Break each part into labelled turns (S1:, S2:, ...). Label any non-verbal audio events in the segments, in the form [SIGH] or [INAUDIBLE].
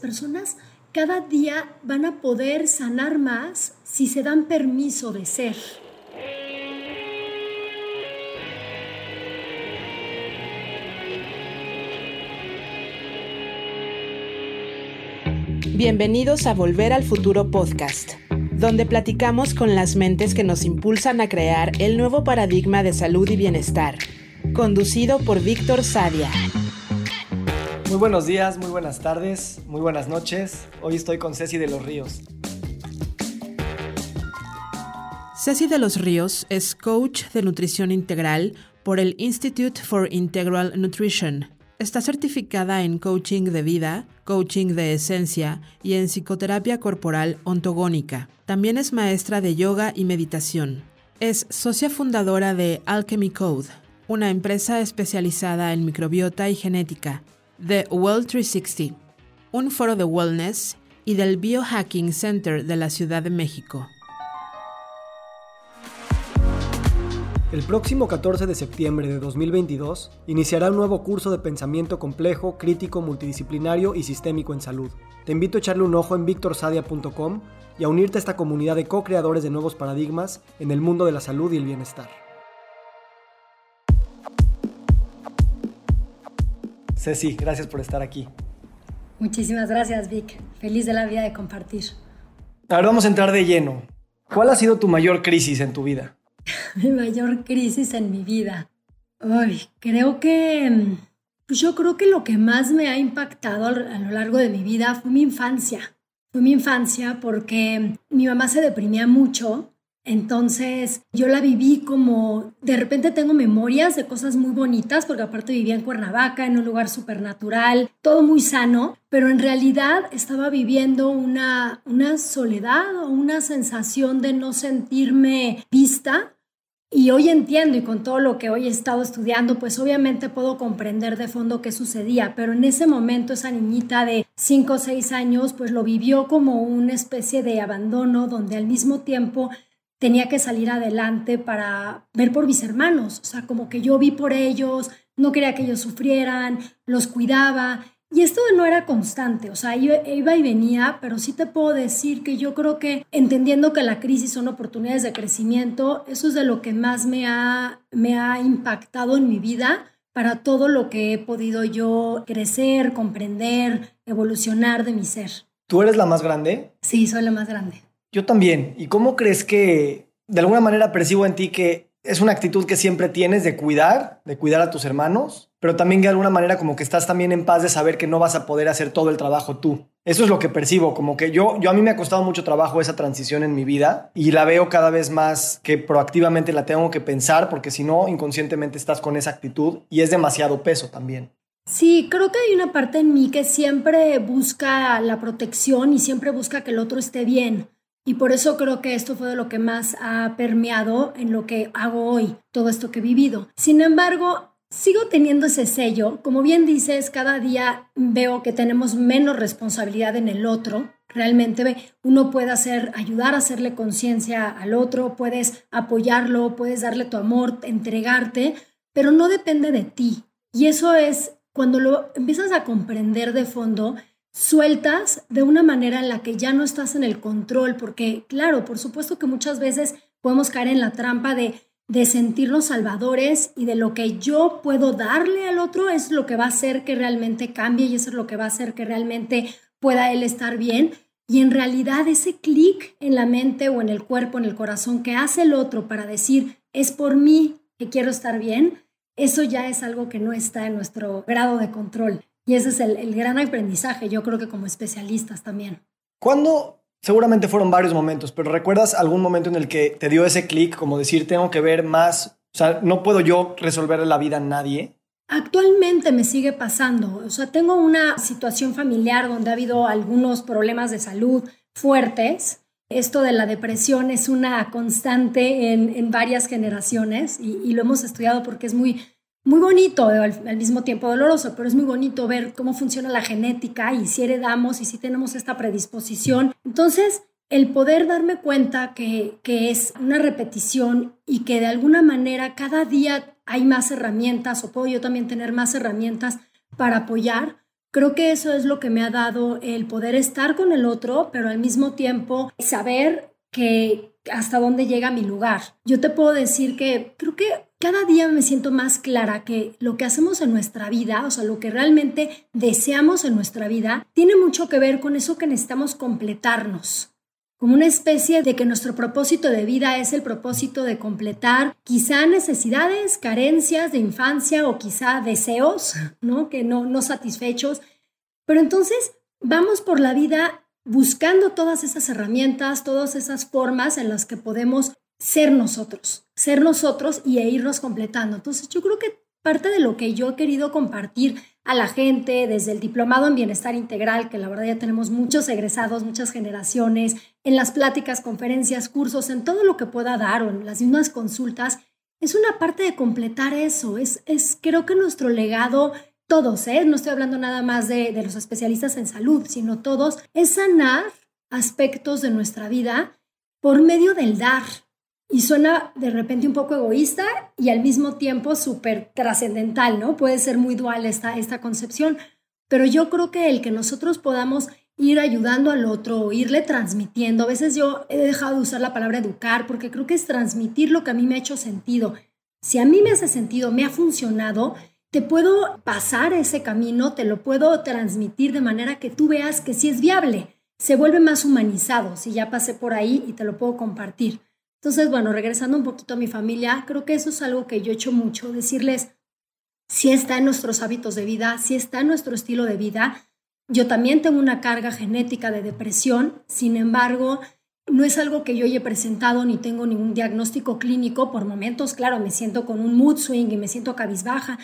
S1: personas cada día van a poder sanar más si se dan permiso de ser.
S2: Bienvenidos a Volver al Futuro Podcast, donde platicamos con las mentes que nos impulsan a crear el nuevo paradigma de salud y bienestar, conducido por Víctor Sadia.
S3: Muy buenos días, muy buenas tardes, muy buenas noches. Hoy estoy con Ceci de los Ríos.
S2: Ceci de los Ríos es coach de nutrición integral por el Institute for Integral Nutrition. Está certificada en coaching de vida, coaching de esencia y en psicoterapia corporal ontogónica. También es maestra de yoga y meditación. Es socia fundadora de Alchemy Code, una empresa especializada en microbiota y genética The Well 360, un foro de wellness y del Biohacking Center de la Ciudad de México.
S3: El próximo 14 de septiembre de 2022 iniciará un nuevo curso de pensamiento complejo, crítico, multidisciplinario y sistémico en salud. Te invito a echarle un ojo en victorsadia.com y a unirte a esta comunidad de co-creadores de nuevos paradigmas en el mundo de la salud y el bienestar. Ceci, gracias por estar aquí.
S1: Muchísimas gracias, Vic. Feliz de la vida de compartir.
S3: Ahora vamos a entrar de lleno. ¿Cuál ha sido tu mayor crisis en tu vida? [LAUGHS]
S1: mi mayor crisis en mi vida. Ay, creo que... Pues yo creo que lo que más me ha impactado a lo largo de mi vida fue mi infancia. Fue mi infancia porque mi mamá se deprimía mucho entonces yo la viví como, de repente tengo memorias de cosas muy bonitas, porque aparte vivía en Cuernavaca, en un lugar súper natural, todo muy sano, pero en realidad estaba viviendo una, una soledad o una sensación de no sentirme vista. Y hoy entiendo y con todo lo que hoy he estado estudiando, pues obviamente puedo comprender de fondo qué sucedía, pero en ese momento esa niñita de 5 o 6 años pues lo vivió como una especie de abandono donde al mismo tiempo tenía que salir adelante para ver por mis hermanos, o sea, como que yo vi por ellos, no quería que ellos sufrieran, los cuidaba. Y esto no era constante, o sea, iba y venía, pero sí te puedo decir que yo creo que entendiendo que la crisis son oportunidades de crecimiento, eso es de lo que más me ha, me ha impactado en mi vida para todo lo que he podido yo crecer, comprender, evolucionar de mi ser.
S3: ¿Tú eres la más grande?
S1: Sí, soy la más grande.
S3: Yo también. ¿Y cómo crees que de alguna manera percibo en ti que es una actitud que siempre tienes de cuidar, de cuidar a tus hermanos, pero también de alguna manera como que estás también en paz de saber que no vas a poder hacer todo el trabajo tú? Eso es lo que percibo, como que yo, yo a mí me ha costado mucho trabajo esa transición en mi vida y la veo cada vez más que proactivamente la tengo que pensar porque si no, inconscientemente estás con esa actitud y es demasiado peso también.
S1: Sí, creo que hay una parte en mí que siempre busca la protección y siempre busca que el otro esté bien. Y por eso creo que esto fue de lo que más ha permeado en lo que hago hoy, todo esto que he vivido. Sin embargo, sigo teniendo ese sello. Como bien dices, cada día veo que tenemos menos responsabilidad en el otro. Realmente uno puede hacer, ayudar a hacerle conciencia al otro, puedes apoyarlo, puedes darle tu amor, entregarte, pero no depende de ti. Y eso es cuando lo empiezas a comprender de fondo, sueltas de una manera en la que ya no estás en el control, porque claro, por supuesto que muchas veces podemos caer en la trampa de, de sentirnos salvadores y de lo que yo puedo darle al otro es lo que va a hacer que realmente cambie y eso es lo que va a hacer que realmente pueda él estar bien. Y en realidad ese clic en la mente o en el cuerpo, en el corazón que hace el otro para decir, es por mí que quiero estar bien, eso ya es algo que no está en nuestro grado de control. Y ese es el, gran aprendizaje, yo creo que como especialistas también.
S3: ¿Cuándo? Seguramente fueron varios momentos, pero ¿recuerdas algún momento en el que te dio ese clic, como decir, tengo que ver más, o sea, no puedo yo resolver la vida a nadie?
S1: Actualmente me sigue pasando, o sea, tengo una situación familiar donde ha habido algunos problemas de salud fuertes. Esto de la depresión es una constante en, varias generaciones y, lo hemos estudiado porque es muy muy bonito, al, mismo tiempo doloroso, pero es muy bonito ver cómo funciona la genética y si heredamos y si tenemos esta predisposición. Entonces, el poder darme cuenta que, que es una repetición y que de alguna manera cada día hay más herramientas o puedo yo también tener más herramientas para apoyar, Creo que eso es lo que me ha dado el poder estar con el otro, pero al mismo tiempo saber que hasta dónde llega mi lugar. Yo te puedo decir que creo que cada día me siento más clara que lo que hacemos en nuestra vida, o sea, lo que realmente deseamos en nuestra vida, tiene mucho que ver con eso que necesitamos completarnos como una especie de que nuestro propósito de vida es el propósito de completar quizá necesidades, carencias de infancia o quizá deseos, ¿no? Que no, no satisfechos. Pero entonces vamos por la vida buscando todas esas herramientas, todas esas formas en las que podemos ser nosotros, ser nosotros y e irnos completando. Entonces yo creo que parte de lo que yo he querido compartir a la gente desde el diplomado en bienestar integral, que la verdad ya tenemos muchos egresados, muchas generaciones, en las pláticas, conferencias, cursos, en todo lo que pueda dar o en las mismas consultas, es una parte de completar eso, es, es creo que nuestro legado, todos, ¿eh? no estoy hablando nada más de, los especialistas en salud, sino todos, es sanar aspectos de nuestra vida por medio del dar, y suena de repente un poco egoísta y al mismo tiempo súper trascendental, ¿no? Puede ser muy dual esta, esta concepción, pero yo creo que el que nosotros podamos ir ayudando al otro irle transmitiendo, a veces yo he dejado de usar la palabra educar porque creo que es transmitir lo que a mí me ha hecho sentido. Si a mí me hace sentido, me ha funcionado, te puedo pasar ese camino, te lo puedo transmitir de manera que tú veas que sí es viable, se vuelve más humanizado si ya pasé por ahí y te lo puedo compartir. Entonces, bueno, regresando un poquito a mi familia, creo que eso es algo que yo he hecho mucho, decirles, si está en nuestros hábitos de vida, si está en nuestro estilo de vida. Yo también tengo una carga genética de depresión, sin embargo, no es algo que yo haya presentado ni tengo ningún diagnóstico clínico. Por momentos, claro, me siento con un mood swing y me siento cabizbaja,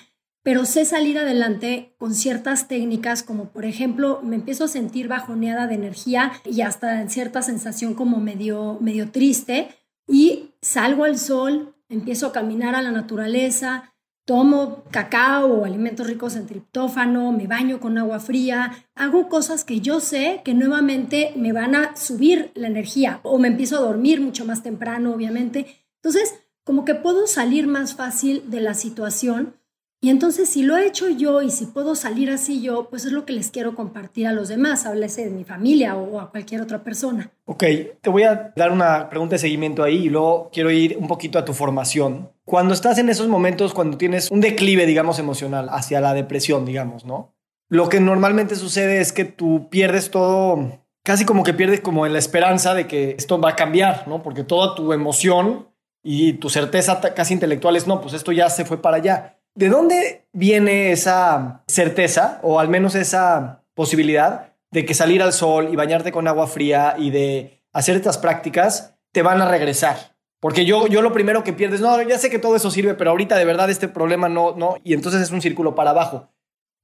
S1: pero sé salir adelante con ciertas técnicas, como por ejemplo, me empiezo a sentir bajoneada de energía y hasta en cierta sensación como medio, medio triste y salgo al sol, empiezo a caminar a la naturaleza, tomo cacao o alimentos ricos en triptófano, me baño con agua fría, hago cosas que yo sé que nuevamente me van a subir la energía o me empiezo a dormir mucho más temprano, obviamente. Entonces, como que puedo salir más fácil de la situación y entonces si lo he hecho yo y si puedo salir así yo, pues es lo que les quiero compartir a los demás, háblese de mi familia o a cualquier otra persona.
S3: Ok, te voy a dar una pregunta de seguimiento ahí y luego quiero ir un poquito a tu formación. Cuando estás en esos momentos, cuando tienes un declive, digamos, emocional hacia la depresión, digamos, ¿no? Lo que normalmente sucede es que tú pierdes todo, casi como que pierdes como en la esperanza de que esto va a cambiar, ¿no? Porque toda tu emoción y tu certeza casi intelectual es, no, pues esto ya se fue para allá. ¿De dónde viene esa certeza o al menos esa posibilidad de que salir al sol y bañarte con agua fría y de hacer estas prácticas te van a regresar? Porque yo, yo lo primero que pierdes, no, ya sé que todo eso sirve, pero ahorita de verdad este problema no, no, y entonces es un círculo para abajo.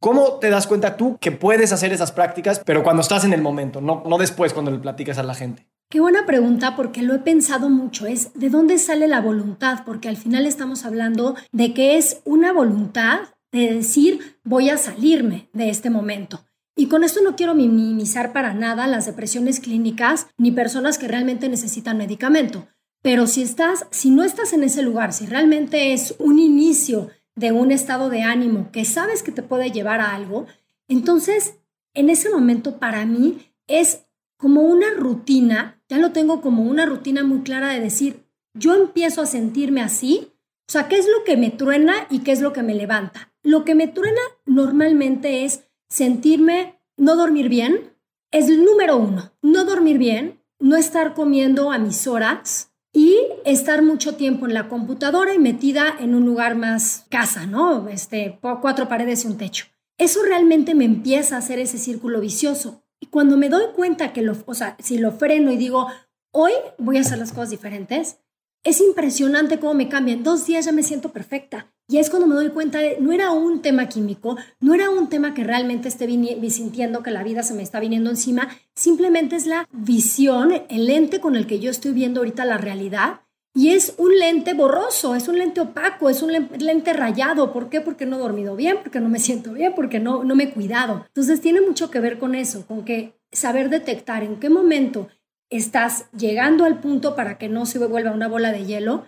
S3: ¿Cómo te das cuenta tú que puedes hacer esas prácticas, pero cuando estás en el momento, no, no después cuando le platicas a la gente?
S1: Qué buena pregunta porque lo he pensado mucho, es de dónde sale la voluntad, porque al final estamos hablando de que es una voluntad de decir voy a salirme de este momento. Y con esto no quiero minimizar para nada las depresiones clínicas ni personas que realmente necesitan medicamento. Pero si estás, si no estás en ese lugar, si realmente es un inicio de un estado de ánimo que sabes que te puede llevar a algo, entonces en ese momento para mí es como una rutina, ya lo tengo como una rutina muy clara de decir, yo empiezo a sentirme así, o sea, ¿qué es lo que me truena y qué es lo que me levanta? Lo que me truena normalmente es sentirme no dormir bien, es el número uno, no dormir bien, no estar comiendo a mis horas y estar mucho tiempo en la computadora y metida en un lugar más casa, ¿no? Este, cuatro paredes y un techo. Eso realmente me empieza a hacer ese círculo vicioso. Y cuando me doy cuenta que lo, o sea, si lo freno y digo, hoy voy a hacer las cosas diferentes, es impresionante cómo me cambian. Dos días ya me siento perfecta. Y es cuando me doy cuenta de, no era un tema químico, no era un tema que realmente esté sintiendo que la vida se me está viniendo encima, simplemente es la visión, el lente con el que yo estoy viendo ahorita la realidad y es un lente borroso, es un lente opaco, es un lente rayado. ¿Por qué? Porque no he dormido bien, porque no me siento bien, porque no, no me he cuidado. Entonces tiene mucho que ver con eso, con que saber detectar en qué momento estás llegando al punto para que no se vuelva una bola de hielo,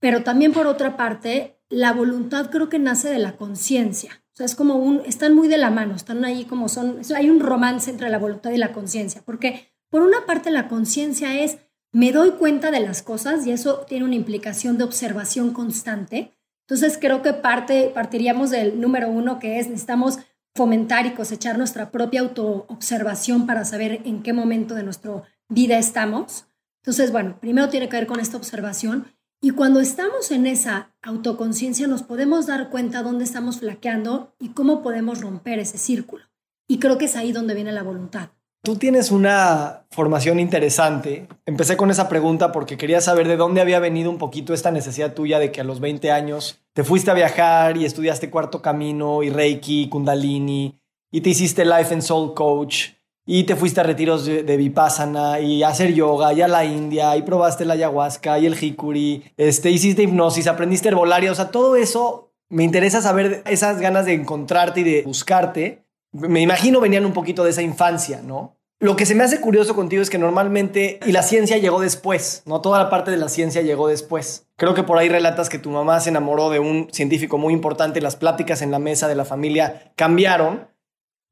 S1: pero también por otra parte, la voluntad creo que nace de la conciencia. O sea, es como un, están muy de la mano, están ahí como son, hay un romance entre la voluntad y la conciencia, porque por una parte la conciencia es, me doy cuenta de las cosas y eso tiene una implicación de observación constante. Entonces creo que parte, partiríamos del número uno, que es necesitamos fomentar y cosechar nuestra propia autoobservación para saber en qué momento de nuestra vida estamos. Entonces, bueno, primero tiene que ver con esta observación y cuando estamos en esa autoconciencia nos podemos dar cuenta dónde estamos flaqueando y cómo podemos romper ese círculo. Y creo que es ahí donde viene la voluntad.
S3: Tú tienes una formación interesante. Empecé con esa pregunta porque quería saber de dónde había venido un poquito esta necesidad tuya de que a los 20 años te fuiste a viajar y estudiaste cuarto camino y Reiki, Kundalini y te hiciste Life and Soul Coach y te fuiste a retiros de, Vipassana y a hacer yoga y a la India y probaste la ayahuasca y el jicuri, este, hiciste hipnosis, aprendiste herbolaria, o sea, todo eso me interesa saber esas ganas de encontrarte y de buscarte. Me imagino venían un poquito de esa infancia, ¿no? Lo que se me hace curioso contigo es que normalmente, y la ciencia llegó después, ¿no? Toda la parte de la ciencia llegó después. Creo que por ahí relatas que tu mamá se enamoró de un científico muy importante, las pláticas en la mesa de la familia cambiaron,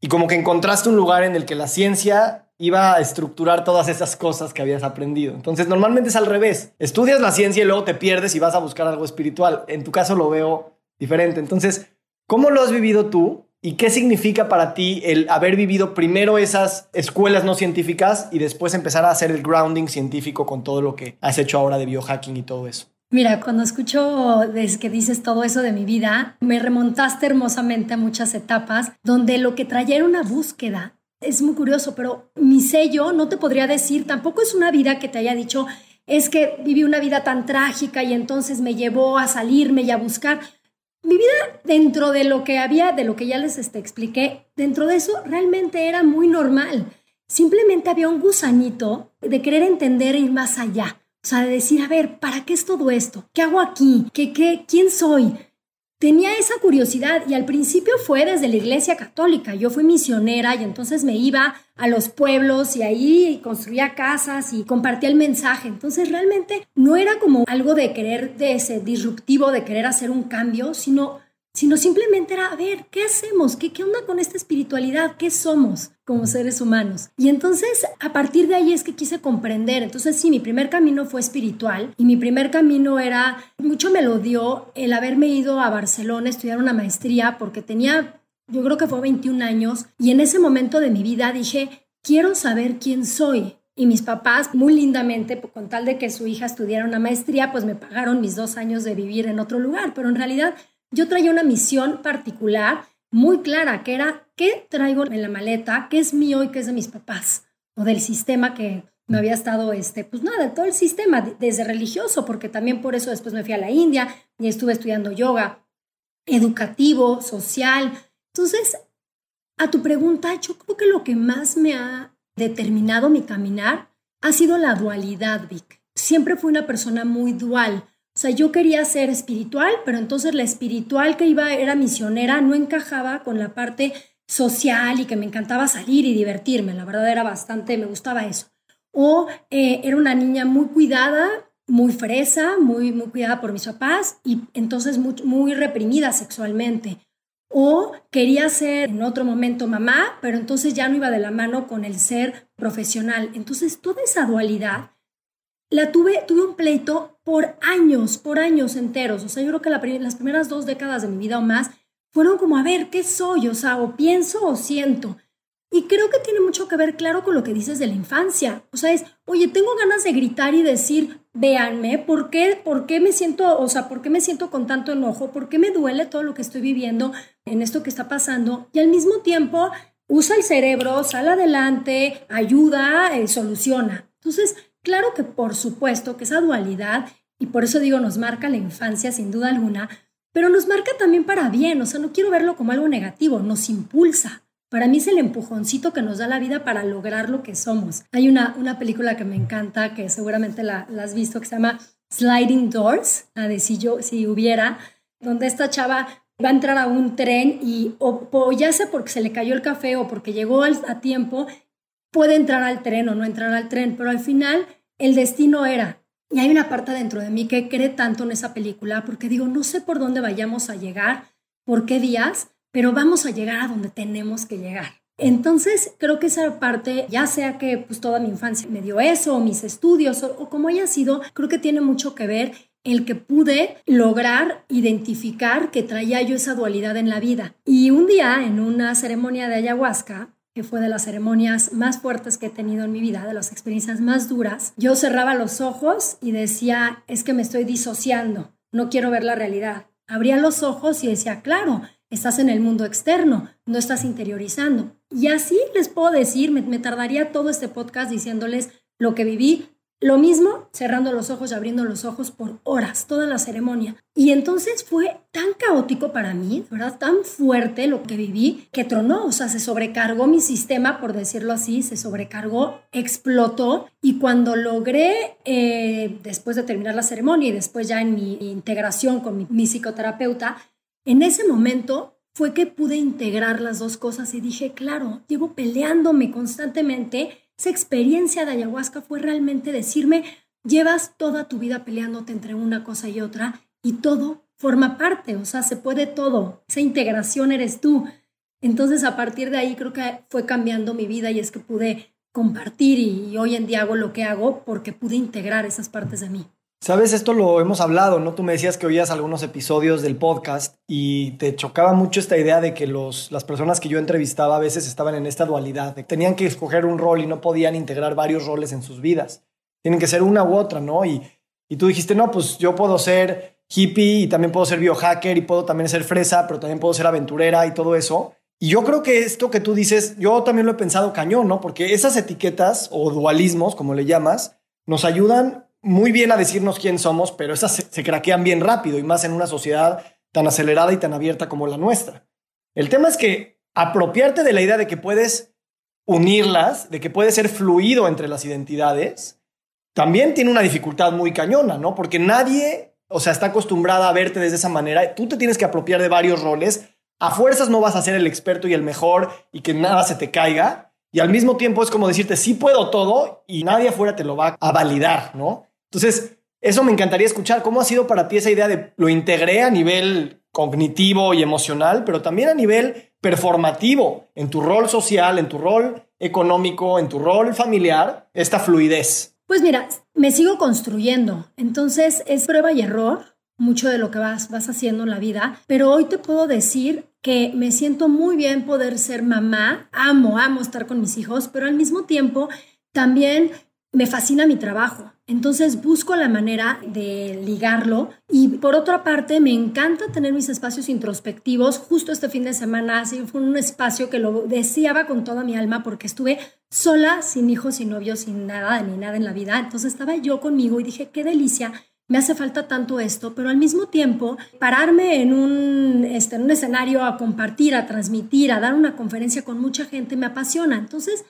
S3: y como que encontraste un lugar en el que la ciencia iba a estructurar todas esas cosas que habías aprendido. Entonces, normalmente es al revés. Estudias la ciencia y luego te pierdes y vas a buscar algo espiritual. En tu caso lo veo diferente. Entonces, ¿cómo lo has vivido tú? ¿Y qué significa para ti el haber vivido primero esas escuelas no científicas y después empezar a hacer el grounding científico con todo lo que has hecho ahora de biohacking y todo eso?
S1: Mira, cuando escucho desde que dices todo eso de mi vida, me remontaste hermosamente a muchas etapas donde lo que traía era una búsqueda. Es muy curioso, pero mi sello no te podría decir, tampoco es una vida que te haya dicho, es que viví una vida tan trágica y entonces me llevó a salirme y a buscar. Mi vida dentro de lo que había, de lo que ya les este, expliqué, dentro de eso realmente era muy normal. Simplemente había un gusanito de querer entender e ir más allá. O sea, de decir, a ver, ¿para qué es todo esto? ¿Qué hago aquí? ¿Qué, qué, ¿Quién soy? Tenía esa curiosidad y al principio fue desde la iglesia católica. Yo fui misionera y entonces me iba a los pueblos y ahí construía casas y compartía el mensaje. Entonces realmente no era como algo de querer, de ese disruptivo, de querer hacer un cambio, sino sino simplemente era, a ver, ¿qué hacemos? ¿Qué, ¿Qué onda con esta espiritualidad? ¿Qué somos como seres humanos? Y entonces, a partir de ahí es que quise comprender. Entonces, sí, mi primer camino fue espiritual y mi primer camino era, mucho me lo dio el haberme ido a Barcelona a estudiar una maestría porque tenía, yo creo que fue 21 años y en ese momento de mi vida dije, quiero saber quién soy. Y mis papás, muy lindamente, con tal de que su hija estudiara una maestría, pues me pagaron mis dos años de vivir en otro lugar. Pero en realidad yo traía una misión particular muy clara, que era qué traigo en la maleta, qué es mío y qué es de mis papás, o del sistema que me había estado, este, pues nada, todo el sistema, desde religioso, porque también por eso después me fui a la India y estuve estudiando yoga, educativo, social. Entonces, a tu pregunta, yo creo que lo que más me ha determinado mi caminar ha sido la dualidad, Vic. Siempre fui una persona muy dual. O sea, yo quería ser espiritual, pero entonces la espiritual que iba era misionera, no encajaba con la parte social y que me encantaba salir y divertirme. La verdad era bastante, me gustaba eso. O eh, era una niña muy cuidada, muy fresa, muy, muy cuidada por mis papás y entonces muy, muy reprimida sexualmente. O quería ser en otro momento mamá, pero entonces ya no iba de la mano con el ser profesional. Entonces toda esa dualidad la tuve, tuve un pleito por años, por años enteros. O sea, yo creo que las primeras dos décadas de mi vida o más fueron como, a ver, ¿qué soy? O sea, o pienso o siento. Y creo que tiene mucho que ver, claro, con lo que dices de la infancia. O sea, es, oye, tengo ganas de gritar y decir, véanme, ¿por qué, ¿por qué me siento, o sea, por qué me siento con tanto enojo? ¿Por qué me duele todo lo que estoy viviendo en esto que está pasando? Y al mismo tiempo, usa el cerebro, sale adelante, ayuda, eh, soluciona. Entonces, Claro que por supuesto que esa dualidad, y por eso digo, nos marca la infancia sin duda alguna, pero nos marca también para bien, o sea, no quiero verlo como algo negativo, nos impulsa. Para mí es el empujoncito que nos da la vida para lograr lo que somos. Hay una, una película que me encanta, que seguramente la, has visto, que se llama Sliding Doors, la de si yo, si hubiera, donde esta chava va a entrar a un tren y o, ya sea porque se le cayó el café o porque llegó a tiempo, puede entrar al tren o no entrar al tren, pero al final el destino era. Y hay una parte dentro de mí que cree tanto en esa película porque digo, no sé por dónde vayamos a llegar, por qué días, pero vamos a llegar a donde tenemos que llegar. Entonces, creo que esa parte, ya sea que pues toda mi infancia me dio eso, o mis estudios, o, o como haya sido, creo que tiene mucho que ver el que pude lograr identificar que traía yo esa dualidad en la vida. Y un día, en una ceremonia de ayahuasca, que fue de las ceremonias más fuertes que he tenido en mi vida, de las experiencias más duras, yo cerraba los ojos y decía, es que me estoy disociando, no quiero ver la realidad. Abría los ojos y decía, claro, estás en el mundo externo, no estás interiorizando. Y así les puedo decir, me, me tardaría todo este podcast diciéndoles lo que viví, lo mismo cerrando los ojos y abriendo los ojos por horas, toda la ceremonia. Y entonces fue tan caótico para mí, ¿verdad? Tan fuerte lo que viví que tronó, o sea, se sobrecargó mi sistema, por decirlo así, se sobrecargó, explotó. Y cuando logré, eh, después de terminar la ceremonia y después ya en mi integración con mi, mi psicoterapeuta, en ese momento fue que pude integrar las dos cosas y dije, claro, llevo peleándome constantemente esa experiencia de ayahuasca fue realmente decirme, llevas toda tu vida peleándote entre una cosa y otra y todo forma parte, o sea, se puede todo, esa integración eres tú. Entonces a partir de ahí creo que fue cambiando mi vida y es que pude compartir y, hoy en día hago lo que hago porque pude integrar esas partes de mí.
S3: Sabes, esto lo hemos hablado, ¿no? Tú me decías que oías algunos episodios del podcast y te chocaba mucho esta idea de que los, las personas que yo entrevistaba a veces estaban en esta dualidad, de que tenían que escoger un rol y no podían integrar varios roles en sus vidas. Tienen que ser una u otra, ¿no? Y, y tú dijiste, no, pues yo puedo ser hippie y también puedo ser biohacker y puedo también ser fresa, pero también puedo ser aventurera y todo eso. Y yo creo que esto que tú dices, yo también lo he pensado cañón, ¿no? Porque esas etiquetas o dualismos, como le llamas, nos ayudan muy bien a decirnos quién somos, pero esas se, craquean bien rápido y más en una sociedad tan acelerada y tan abierta como la nuestra. El tema es que apropiarte de la idea de que puedes unirlas, de que puedes ser fluido entre las identidades, también tiene una dificultad muy cañona, ¿no? Porque nadie, o sea, está acostumbrada a verte de esa manera. Tú te tienes que apropiar de varios roles. A fuerzas no vas a ser el experto y el mejor y que nada se te caiga. Y al mismo tiempo es como decirte, sí puedo todo y nadie afuera te lo va a validar, ¿no? Entonces, eso me encantaría escuchar. ¿Cómo ha sido para ti esa idea de lo integré a nivel cognitivo y emocional, pero también a nivel performativo, en tu rol social, en tu rol económico, en tu rol familiar, esta fluidez?
S1: Pues mira, me sigo construyendo. Entonces, es prueba y error mucho de lo que vas, vas haciendo en la vida, pero hoy te puedo decir que me siento muy bien poder ser mamá, amo, amo estar con mis hijos, pero al mismo tiempo también me fascina mi trabajo. Entonces busco la manera de ligarlo y por otra parte me encanta tener mis espacios introspectivos. Justo este fin de semana fue un espacio que lo deseaba con toda mi alma porque estuve sola, sin hijos, sin novios, sin nada, ni nada en la vida. Entonces estaba yo conmigo y dije, qué delicia me hace falta tanto esto, pero al mismo tiempo pararme en un, este, en un escenario a compartir, a transmitir, a dar una conferencia con mucha gente me apasiona. Entonces,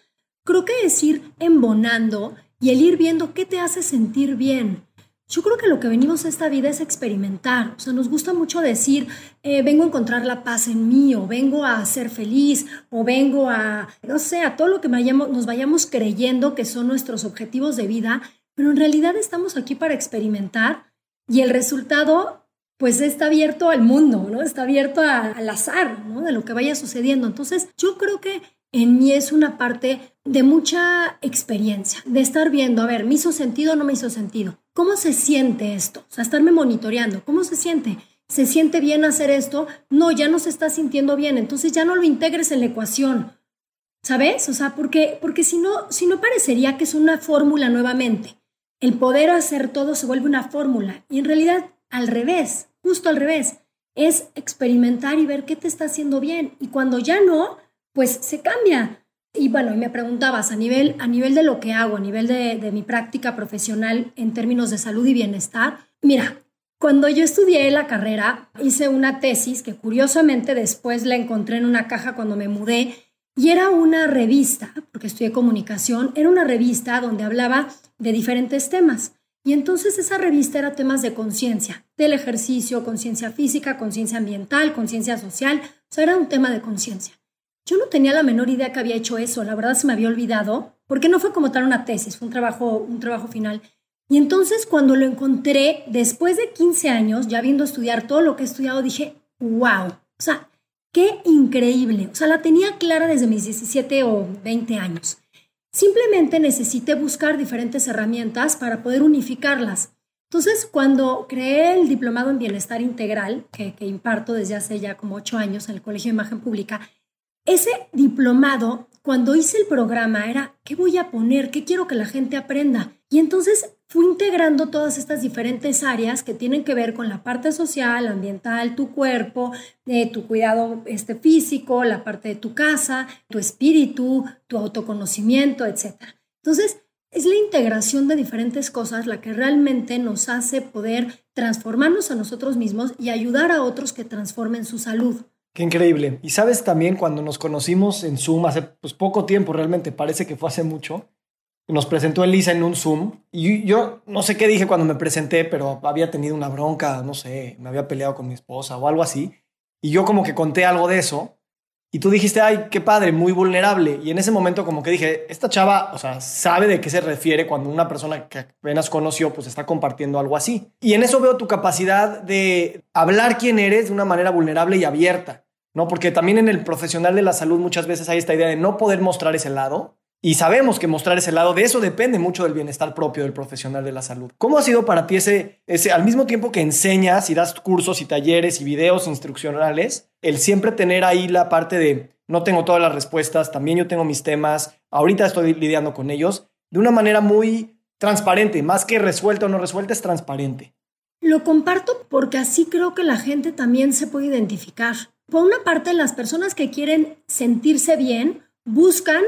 S1: creo que es ir embonando y el ir viendo qué te hace sentir bien. Yo creo que lo que venimos a esta vida es experimentar. O sea, nos gusta mucho decir, eh, vengo a encontrar la paz en mí, o vengo a ser feliz, o vengo a, no sé, a todo lo que nos vayamos creyendo que son nuestros objetivos de vida, pero en realidad estamos aquí para experimentar y el resultado, pues está abierto al mundo, ¿no? Está abierto al azar, ¿no? De lo que vaya sucediendo. Entonces, yo creo que en mí es una parte de mucha experiencia, de estar viendo, a ver, ¿me hizo sentido o no me hizo sentido? ¿Cómo se siente esto? O sea, estarme monitoreando, ¿cómo se siente? ¿Se siente bien hacer esto? No, ya no se está sintiendo bien, entonces ya no lo integres en la ecuación. ¿Sabes? O sea, porque, porque si, no, si no parecería que es una fórmula nuevamente. El poder hacer todo se vuelve una fórmula y en realidad al revés, justo al revés, es experimentar y ver qué te está haciendo bien. Y cuando ya no, pues se cambia. Y bueno, me preguntabas a nivel, a nivel de lo que hago, a nivel de, de mi práctica profesional en términos de salud y bienestar. Mira, cuando yo estudié la carrera, hice una tesis que curiosamente después la encontré en una caja cuando me mudé y era una revista, porque estudié comunicación, era una revista donde hablaba de diferentes temas. Y entonces esa revista era temas de conciencia, del ejercicio, conciencia física, conciencia ambiental, conciencia social, o sea, era un tema de conciencia. Yo no tenía la menor idea que había hecho eso, la verdad se me había olvidado, porque no fue como tal una tesis, fue un trabajo, un trabajo final. Y entonces cuando lo encontré, después de 15 años, ya viendo estudiar todo lo que he estudiado, dije, wow, o sea, qué increíble. O sea, la tenía clara desde mis 17 o 20 años. Simplemente necesité buscar diferentes herramientas para poder unificarlas. Entonces, cuando creé el diplomado en bienestar integral, que, que imparto desde hace ya como ocho años en el Colegio de Imagen Pública, ese diplomado, cuando hice el programa, era, ¿qué voy a poner? ¿Qué quiero que la gente aprenda? Y entonces fui integrando todas estas diferentes áreas que tienen que ver con la parte social, ambiental, tu cuerpo, de tu cuidado este, físico, la parte de tu casa, tu espíritu, tu autoconocimiento, etc. Entonces, es la integración de diferentes cosas la que realmente nos hace poder transformarnos a nosotros mismos y ayudar a otros que transformen su salud.
S3: Qué increíble. Y sabes también cuando nos conocimos en Zoom hace pues, poco tiempo, realmente parece que fue hace mucho, nos presentó Elisa en un Zoom y yo no sé qué dije cuando me presenté, pero había tenido una bronca, no sé, me había peleado con mi esposa o algo así. Y yo como que conté algo de eso y tú dijiste, ay, qué padre, muy vulnerable. Y en ese momento como que dije, esta chava, o sea, sabe de qué se refiere cuando una persona que apenas conoció, pues está compartiendo algo así. Y en eso veo tu capacidad de hablar quién eres de una manera vulnerable y abierta. ¿No? Porque también en el profesional de la salud muchas veces hay esta idea de no poder mostrar ese lado. Y sabemos que mostrar ese lado, de eso depende mucho del bienestar propio del profesional de la salud. ¿Cómo ha sido para ti ese, ese, al mismo tiempo que enseñas y das cursos y talleres y videos instruccionales, el siempre tener ahí la parte de no tengo todas las respuestas, también yo tengo mis temas, ahorita estoy lidiando con ellos, de una manera muy transparente, más que resuelta o no resuelta, es transparente.
S1: Lo comparto porque así creo que la gente también se puede identificar. Por una parte, las personas que quieren sentirse bien buscan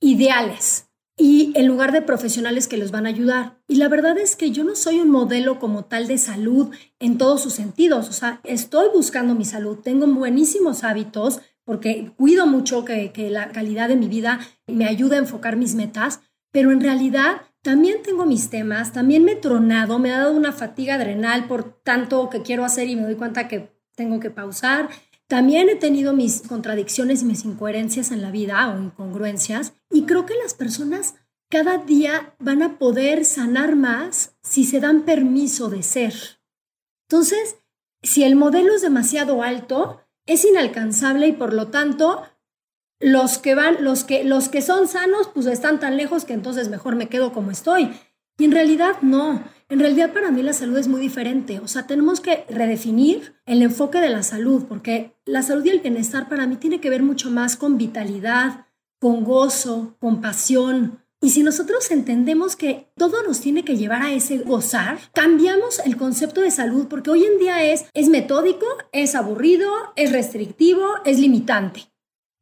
S1: ideales y en lugar de profesionales que los van a ayudar. Y la verdad es que yo no soy un modelo como tal de salud en todos sus sentidos. O sea, estoy buscando mi salud, tengo buenísimos hábitos porque cuido mucho que, que la calidad de mi vida me ayude a enfocar mis metas, pero en realidad también tengo mis temas, también me he tronado, me ha dado una fatiga adrenal por tanto que quiero hacer y me doy cuenta que tengo que pausar. También he tenido mis contradicciones y mis incoherencias en la vida o incongruencias y creo que las personas cada día van a poder sanar más si se dan permiso de ser. Entonces, si el modelo es demasiado alto, es inalcanzable y por lo tanto los que van, los que, los que son sanos, pues están tan lejos que entonces mejor me quedo como estoy. Y en realidad no. En realidad para mí la salud es muy diferente, o sea, tenemos que redefinir el enfoque de la salud, porque la salud y el bienestar para mí tiene que ver mucho más con vitalidad, con gozo, con pasión. Y si nosotros entendemos que todo nos tiene que llevar a ese gozar, cambiamos el concepto de salud, porque hoy en día es, es metódico, es aburrido, es restrictivo, es limitante.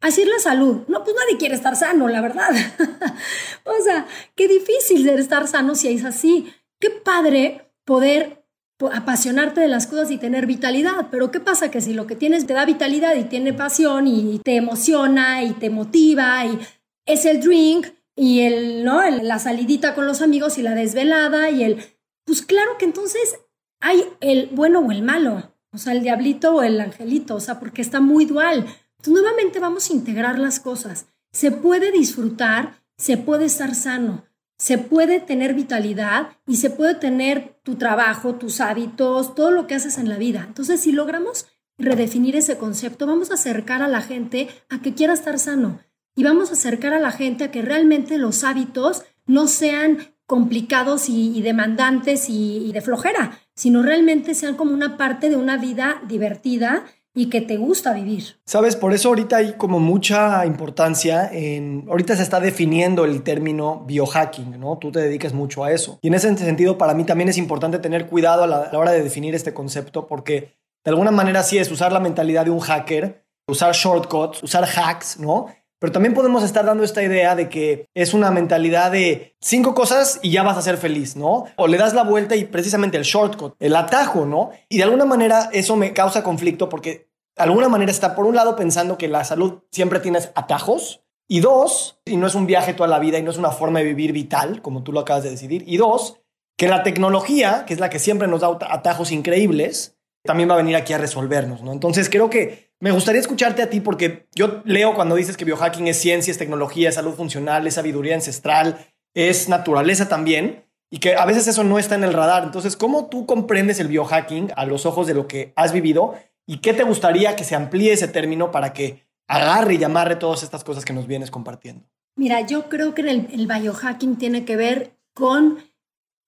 S1: Así la salud. No, pues nadie quiere estar sano, la verdad. [LAUGHS] o sea, qué difícil estar sano si es así. Qué padre poder apasionarte de las cosas y tener vitalidad, pero ¿qué pasa? Que si lo que tienes te da vitalidad y tiene pasión y te emociona y te motiva y es el drink y el, ¿no? la salidita con los amigos y la desvelada y el, pues claro que entonces hay el bueno o el malo, o sea, el diablito o el angelito, o sea, porque está muy dual. Nuevamente vamos a integrar las cosas. Se puede disfrutar, se puede estar sano, se puede tener vitalidad y se puede tener tu trabajo, tus hábitos, todo lo que haces en la vida. Entonces, si logramos redefinir ese concepto, vamos a acercar a la gente a que quiera estar sano y vamos a acercar a la gente a que realmente los hábitos no sean complicados y, demandantes y de flojera, sino realmente sean como una parte de una vida divertida y que te gusta vivir.
S3: Sabes, por eso ahorita hay como mucha importancia en, ahorita se está definiendo el término biohacking, ¿no? Tú te dedicas mucho a eso. Y en ese sentido, para mí también es importante tener cuidado a la, hora de definir este concepto, porque de alguna manera sí es usar la mentalidad de un hacker, usar shortcuts, usar hacks, ¿no? Pero también podemos estar dando esta idea de que es una mentalidad de cinco cosas y ya vas a ser feliz, ¿no? O le das la vuelta y precisamente el shortcut, el atajo, ¿no? Y de alguna manera eso me causa conflicto porque de alguna manera está por un lado pensando que la salud siempre tienes atajos y dos, y no es un viaje toda la vida y no es una forma de vivir vital, como tú lo acabas de decidir, y dos, que la tecnología, que es la que siempre nos da atajos increíbles, también va a venir aquí a resolvernos, ¿no? Entonces creo que me gustaría escucharte a ti porque yo leo cuando dices que biohacking es ciencia, es tecnología, es salud funcional, es sabiduría ancestral, es naturaleza también, y que a veces eso no está en el radar. Entonces, ¿cómo tú comprendes el biohacking a los ojos de lo que has vivido ¿Y qué te gustaría que se amplíe ese término para que agarre y amarre todas estas cosas que nos vienes compartiendo?
S1: Mira, yo creo que el, el biohacking tiene que ver con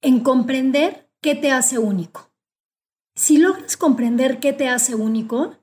S1: en comprender qué te hace único. Si logras comprender qué te hace único,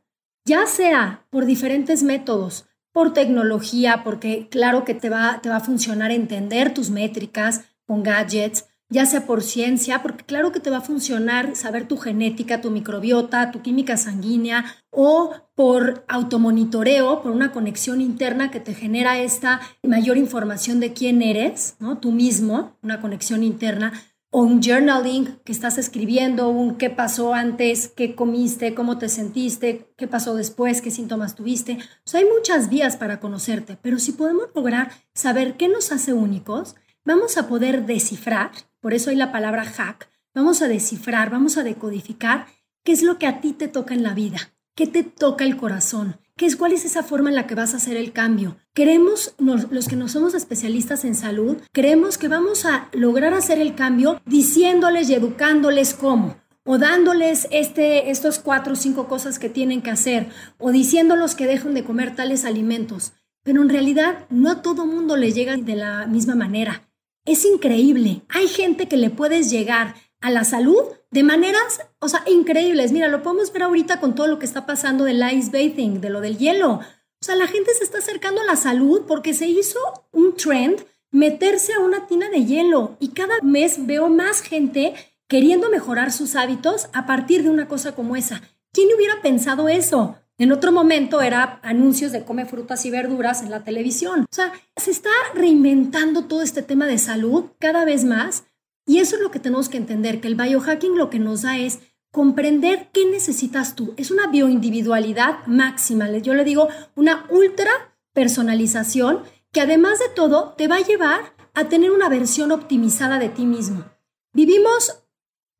S1: ya sea por diferentes métodos, por tecnología, porque claro que te va, te va a funcionar entender tus métricas con gadgets, ya sea por ciencia, porque claro que te va a funcionar saber tu genética, tu microbiota, tu química sanguínea, o por automonitoreo, por una conexión interna que te genera esta mayor información de quién eres, ¿no? Tú mismo, una conexión interna, o un journaling que estás escribiendo, un qué pasó antes, qué comiste, cómo te sentiste, qué pasó después, qué síntomas tuviste. O sea, hay muchas vías para conocerte, pero si podemos lograr saber qué nos hace únicos, vamos a poder descifrar por eso hay la palabra hack. Vamos a descifrar, vamos a decodificar qué es lo que a ti te toca en la vida, qué te toca el corazón, qué es, cuál es esa forma en la que vas a hacer el cambio. Queremos, los que no somos especialistas en salud, creemos que vamos a lograr hacer el cambio diciéndoles y educándoles cómo o dándoles este, estos cuatro o cinco cosas que tienen que hacer, o diciéndolos que dejen de comer tales alimentos. Pero en realidad no a todo mundo le llega de la misma manera. Es increíble. Hay gente que le puedes llegar a la salud de maneras, o sea, increíbles. Mira, lo podemos ver ahorita con todo lo que está pasando del ice bathing, de lo del hielo. O sea, la gente se está acercando a la salud porque se hizo un trend meterse a una tina de hielo y cada mes veo más gente queriendo mejorar sus hábitos a partir de una cosa como esa. ¿Quién hubiera pensado eso? En otro momento era anuncios de come frutas y verduras en la televisión. O sea, se está reinventando todo este tema de salud cada vez más y eso es lo que tenemos que entender, que el biohacking lo que nos da es comprender qué necesitas tú. Es una bioindividualidad máxima. Yo le digo una ultra personalización que además de todo te va a llevar a tener una versión optimizada de ti mismo. Vivimos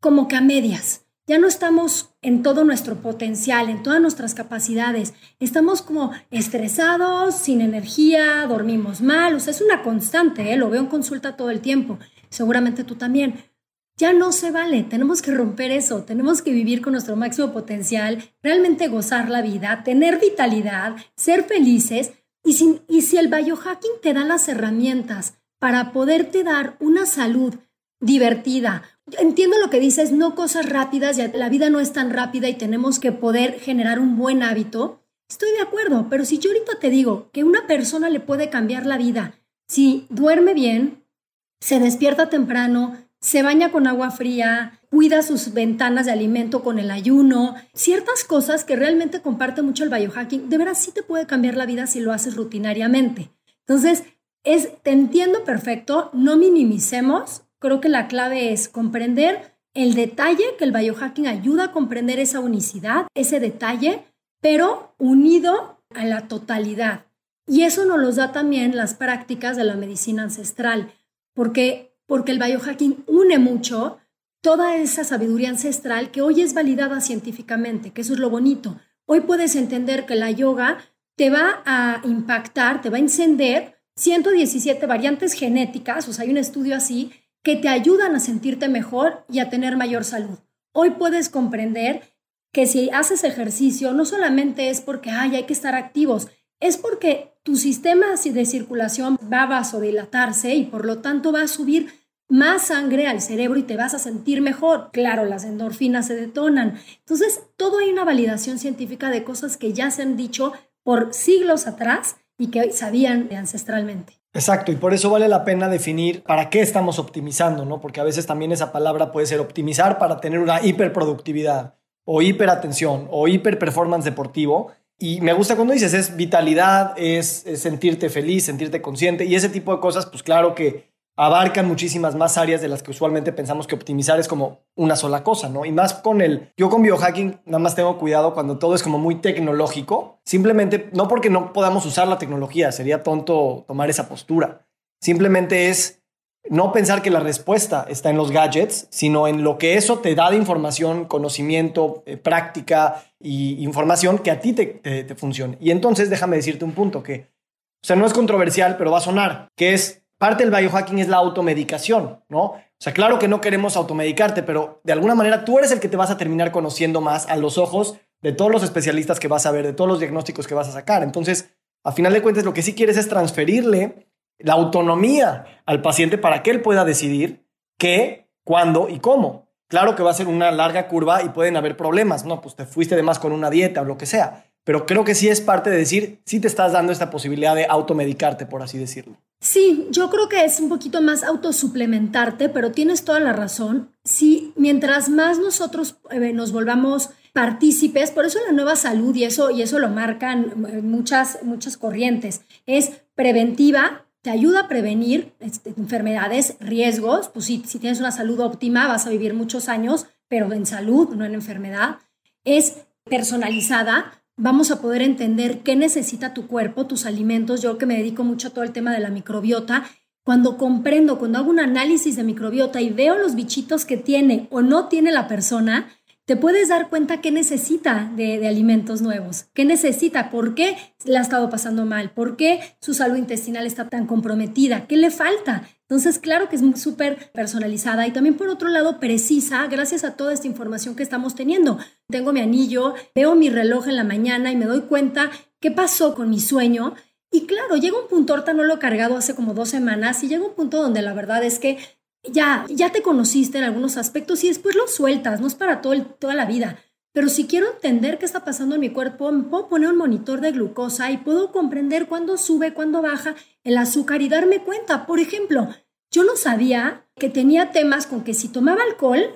S1: como que a medias ya no estamos en todo nuestro potencial, en todas nuestras capacidades. Estamos como estresados, sin energía, dormimos mal. O sea, es una constante, ¿eh? lo veo en consulta todo el tiempo. Seguramente tú también. Ya no se vale, tenemos que romper eso, tenemos que vivir con nuestro máximo potencial, realmente gozar la vida, tener vitalidad, ser felices. Y si, y si el biohacking te da las herramientas para poderte dar una salud divertida, Entiendo lo que dices, no cosas rápidas, ya la vida no es tan rápida y tenemos que poder generar un buen hábito. Estoy de acuerdo, pero si yo ahorita te digo que una persona le puede cambiar la vida si duerme bien, se despierta temprano, se baña con agua fría, cuida sus ventanas de alimento con el ayuno, ciertas cosas que realmente comparte mucho el biohacking, de veras sí te puede cambiar la vida si lo haces rutinariamente. Entonces, es, te entiendo perfecto, no minimicemos, creo que la clave es comprender el detalle, que el biohacking ayuda a comprender esa unicidad, ese detalle, pero unido a la totalidad. Y eso nos lo da también las prácticas de la medicina ancestral, porque, porque el biohacking une mucho toda esa sabiduría ancestral que hoy es validada científicamente, que eso es lo bonito. Hoy puedes entender que la yoga te va a impactar, te va a encender 117 variantes genéticas, o sea, hay un estudio así, que te ayudan a sentirte mejor y a tener mayor salud. Hoy puedes comprender que si haces ejercicio no solamente es porque hay que estar activos, es porque tu sistema de circulación va a vasodilatarse y por lo tanto va a subir más sangre al cerebro y te vas a sentir mejor. Claro, las endorfinas se detonan. Entonces, todo hay una validación científica de cosas que ya se han dicho por siglos atrás y que sabían ancestralmente.
S3: Exacto, y por eso vale la pena definir para qué estamos optimizando, ¿no? Porque a veces también esa palabra puede ser optimizar para tener una hiperproductividad o hiperatención o hiperperformance deportivo. Y me gusta cuando dices es vitalidad, es, es sentirte feliz, sentirte consciente y ese tipo de cosas, pues claro que abarcan muchísimas más áreas de las que usualmente pensamos que optimizar es como una sola cosa, ¿no? Y más con el, yo con biohacking nada más tengo cuidado cuando todo es como muy tecnológico, simplemente, no porque no podamos usar la tecnología, sería tonto tomar esa postura, simplemente es no pensar que la respuesta está en los gadgets, sino en lo que eso te da de información, conocimiento, eh, práctica y información que a ti te, te, te funcione. Y entonces déjame decirte un punto que, o sea, no es controversial, pero va a sonar, que es parte del biohacking es la automedicación, ¿no? O sea, claro que no queremos automedicarte, pero de alguna manera tú eres el que te vas a terminar conociendo más a los ojos de todos los especialistas que vas a ver, de todos los diagnósticos que vas a sacar. Entonces, a final de cuentas, lo que sí quieres es transferirle la autonomía al paciente para que él pueda decidir qué, cuándo y cómo. Claro que va a ser una larga curva y pueden haber problemas, ¿no? Pues te fuiste de más con una dieta o lo que sea. Pero creo que sí es parte de decir, sí te estás dando esta posibilidad de automedicarte, por así decirlo.
S1: Sí, yo creo que es un poquito más autosuplementarte, pero tienes toda la razón. Sí, mientras más nosotros eh, nos volvamos partícipes, por eso la nueva salud, y eso, y eso lo marcan eh, muchas, muchas corrientes, es preventiva, te ayuda a prevenir este, enfermedades, riesgos, pues si, si tienes una salud óptima vas a vivir muchos años, pero en salud, no en enfermedad. Es personalizada, vamos a poder entender qué necesita tu cuerpo, tus alimentos. Yo que me dedico mucho a todo el tema de la microbiota, cuando comprendo, cuando hago un análisis de microbiota y veo los bichitos que tiene o no tiene la persona, te puedes dar cuenta qué necesita de, alimentos nuevos, qué necesita, por qué la ha estado pasando mal, por qué su salud intestinal está tan comprometida, qué le falta. Entonces, claro que es súper personalizada y también por otro lado precisa gracias a toda esta información que estamos teniendo. Tengo mi anillo, veo mi reloj en la mañana y me doy cuenta qué pasó con mi sueño. Y claro, llega un punto, ahorita no lo he cargado hace como dos semanas, y llega un punto donde la verdad es que ya, ya te conociste en algunos aspectos y después lo sueltas, no es para todo toda la vida. Pero si quiero entender qué está pasando en mi cuerpo, me puedo poner un monitor de glucosa y puedo comprender cuándo sube, cuándo baja el azúcar y darme cuenta. Por ejemplo, yo no sabía que tenía temas con que si tomaba alcohol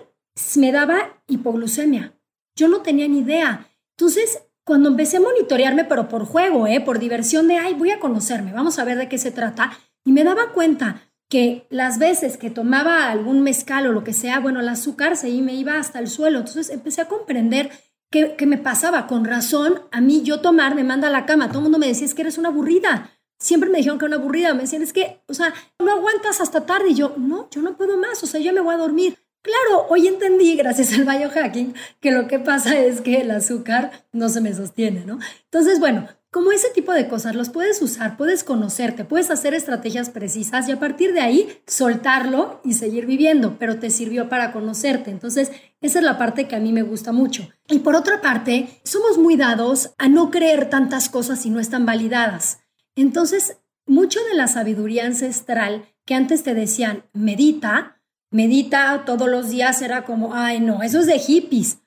S1: me daba hipoglucemia. Yo no tenía ni idea. Entonces, cuando empecé a monitorearme, pero por juego, ¿eh? por diversión de, ay, voy a conocerme, vamos a ver de qué se trata, y me daba cuenta que las veces que tomaba algún mezcal o lo que sea, bueno, el azúcar se me iba hasta el suelo. Entonces empecé a comprender qué, me pasaba. Con razón, a mí yo tomar me manda a la cama. Todo el mundo me decía, es que eres una aburrida. Siempre me dijeron que era una aburrida. Me decían, es que, o sea, no aguantas hasta tarde. Y yo, no, yo no puedo más. O sea, yo me voy a dormir. Claro, hoy entendí, [LAUGHS] gracias al biohacking, que lo que pasa es que el azúcar no se me sostiene, ¿no? Entonces, bueno, como ese tipo de cosas los puedes usar, puedes conocerte, puedes hacer estrategias precisas y a partir de ahí soltarlo y seguir viviendo, pero te sirvió para conocerte. Entonces, esa es la parte que a mí me gusta mucho. Y por otra parte, somos muy dados a no creer tantas cosas si no están validadas. Entonces, mucho de la sabiduría ancestral que antes te decían, medita, medita todos los días, era como, ay no, eso es de hippies.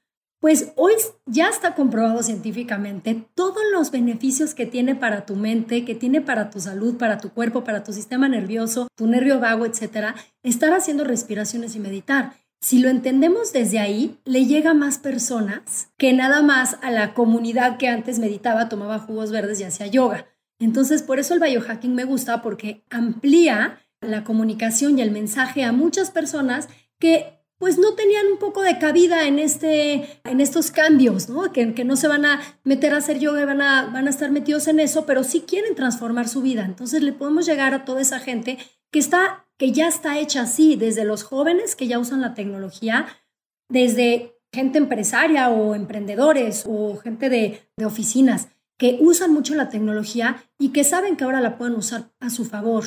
S1: Pues hoy ya está comprobado científicamente todos los beneficios que tiene para tu mente, que tiene para tu salud, para tu cuerpo, para tu sistema nervioso, tu nervio vago, etcétera, estar haciendo respiraciones y meditar. Si lo entendemos desde ahí, le llega a más personas que nada más a la comunidad que antes meditaba, tomaba jugos verdes y hacía yoga. Entonces, por eso el biohacking me gusta porque amplía la comunicación y el mensaje a muchas personas que pues no tenían un poco de cabida en, este, en estos cambios, ¿no? Que, que no se van a meter a hacer yoga van a, van a estar metidos en eso, pero sí quieren transformar su vida. Entonces le podemos llegar a toda esa gente que, está, que ya está hecha así, desde los jóvenes que ya usan la tecnología, desde gente empresaria o emprendedores o gente de, de oficinas que usan mucho la tecnología y que saben que ahora la pueden usar a su favor.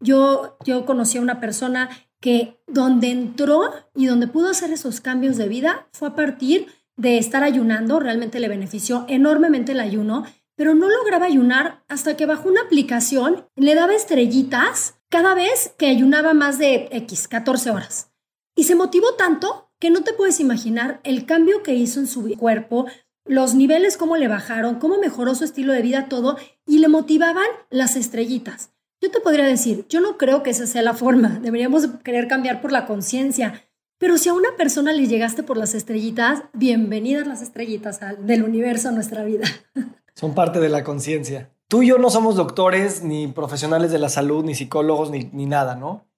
S1: Yo, yo conocí a una persona que donde entró y donde pudo hacer esos cambios de vida fue a partir de estar ayunando, realmente le benefició enormemente el ayuno, pero no lograba ayunar hasta que bajó una aplicación, le daba estrellitas cada vez que ayunaba más de X, 14 horas. Y se motivó tanto que no te puedes imaginar el cambio que hizo en su cuerpo, los niveles, cómo le bajaron, cómo mejoró su estilo de vida, todo, y le motivaban las estrellitas. Yo te podría decir, yo no creo que esa sea la forma, deberíamos querer cambiar por la conciencia, pero si a una persona le llegaste por las estrellitas, bienvenidas las estrellitas del universo a nuestra vida. [LAUGHS]
S3: Son parte de la conciencia. Tú y yo no somos doctores, ni profesionales de la salud, ni psicólogos, ni, ni nada, ¿no?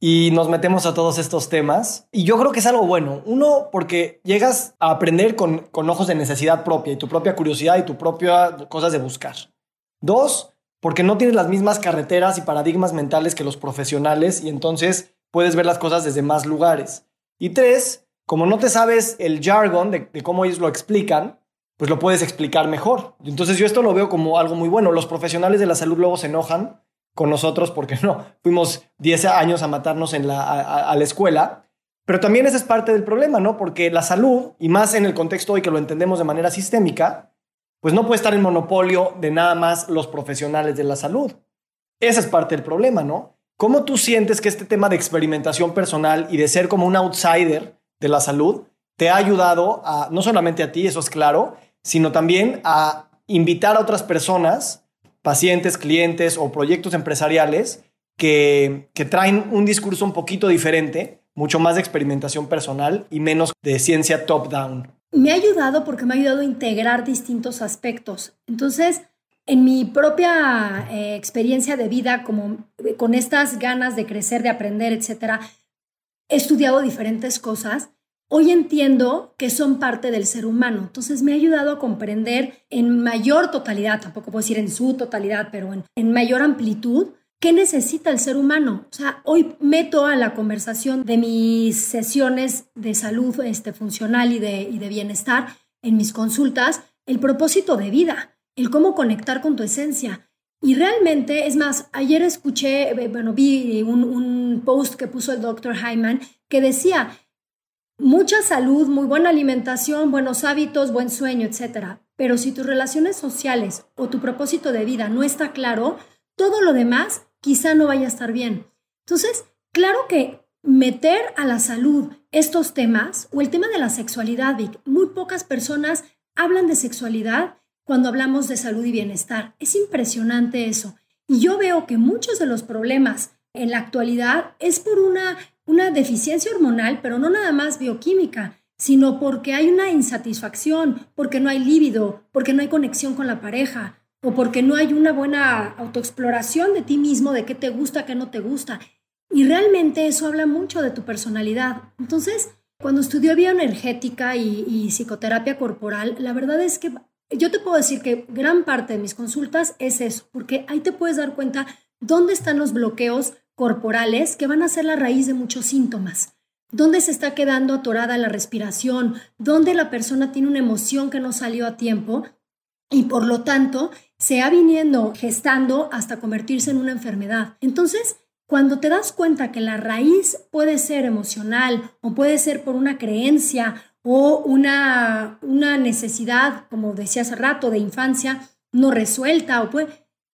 S3: y nos metemos a todos estos temas. Y yo creo que es algo bueno. Uno, porque llegas a aprender con, con, ojos de necesidad propia y tu propia curiosidad y tu propia cosas de buscar. Dos, porque no tienes las mismas carreteras y paradigmas mentales que los profesionales y entonces puedes ver las cosas desde más lugares. Y tres, como no te sabes el jargon de, cómo ellos lo explican, pues lo puedes explicar mejor. Entonces yo esto lo veo como algo muy bueno. Los profesionales de la salud luego se enojan con nosotros porque [LAUGHS] no, fuimos 10 años a matarnos en la, a la escuela, Pero también ese es parte del problema, ¿no? Porque la salud, y más en el contexto hoy que lo entendemos de manera sistémica, pues no puede estar en monopolio de nada más los profesionales de la salud. Esa es parte del problema, ¿no? ¿Cómo tú sientes que este tema de experimentación personal y de ser como un outsider de la salud te ha ayudado a, no solamente a ti, eso es claro, sino también a invitar a otras personas, pacientes, clientes o proyectos empresariales que, que traen un discurso un poquito diferente, mucho más de experimentación personal y menos de ciencia top-down?
S1: Me ha ayudado porque me ha ayudado a integrar distintos aspectos. Entonces, en mi propia eh, experiencia de vida, como eh, con estas ganas de crecer, de aprender, etcétera, he estudiado diferentes cosas. Hoy entiendo que son parte del ser humano. Entonces me ha ayudado a comprender en mayor totalidad, tampoco puedo decir en su totalidad, pero en, en mayor amplitud, qué necesita el ser humano. O sea, hoy meto a la conversación de mis sesiones de salud este, funcional y de, y de bienestar en mis consultas el propósito de vida el cómo conectar con tu esencia. Y realmente, es más, ayer escuché, eh, bueno, vi un, post que puso el doctor Hyman que decía, mucha salud, muy buena alimentación, buenos hábitos, buen sueño, etc. Pero si tus relaciones sociales o tu propósito de vida no está claro, todo lo demás quizá no vaya a estar bien. Entonces, claro que meter a la salud estos temas o el tema de la sexualidad, Vic, muy pocas personas hablan de sexualidad cuando hablamos de salud y bienestar. Es impresionante eso. Y yo veo que muchos de los problemas en la actualidad es por una, una deficiencia hormonal, pero no nada más bioquímica, sino porque hay una insatisfacción, porque no hay líbido, porque no hay conexión con la pareja, o porque no hay una buena autoexploración de ti mismo, de qué te gusta, qué no te gusta. Y realmente eso habla mucho de tu personalidad. Entonces, cuando estudió bioenergética y, y psicoterapia corporal, la verdad es que yo te puedo decir que gran parte de mis consultas es eso, porque ahí te puedes dar cuenta dónde están los bloqueos corporales que van a ser la raíz de muchos síntomas. Dónde se está quedando atorada la respiración, dónde la persona tiene una emoción que no salió a tiempo y por lo tanto se ha viniendo gestando hasta convertirse en una enfermedad. Entonces, cuando te das cuenta que la raíz puede ser emocional o puede ser por una creencia o una, una necesidad, como decía hace rato, de infancia no resuelta. O puede,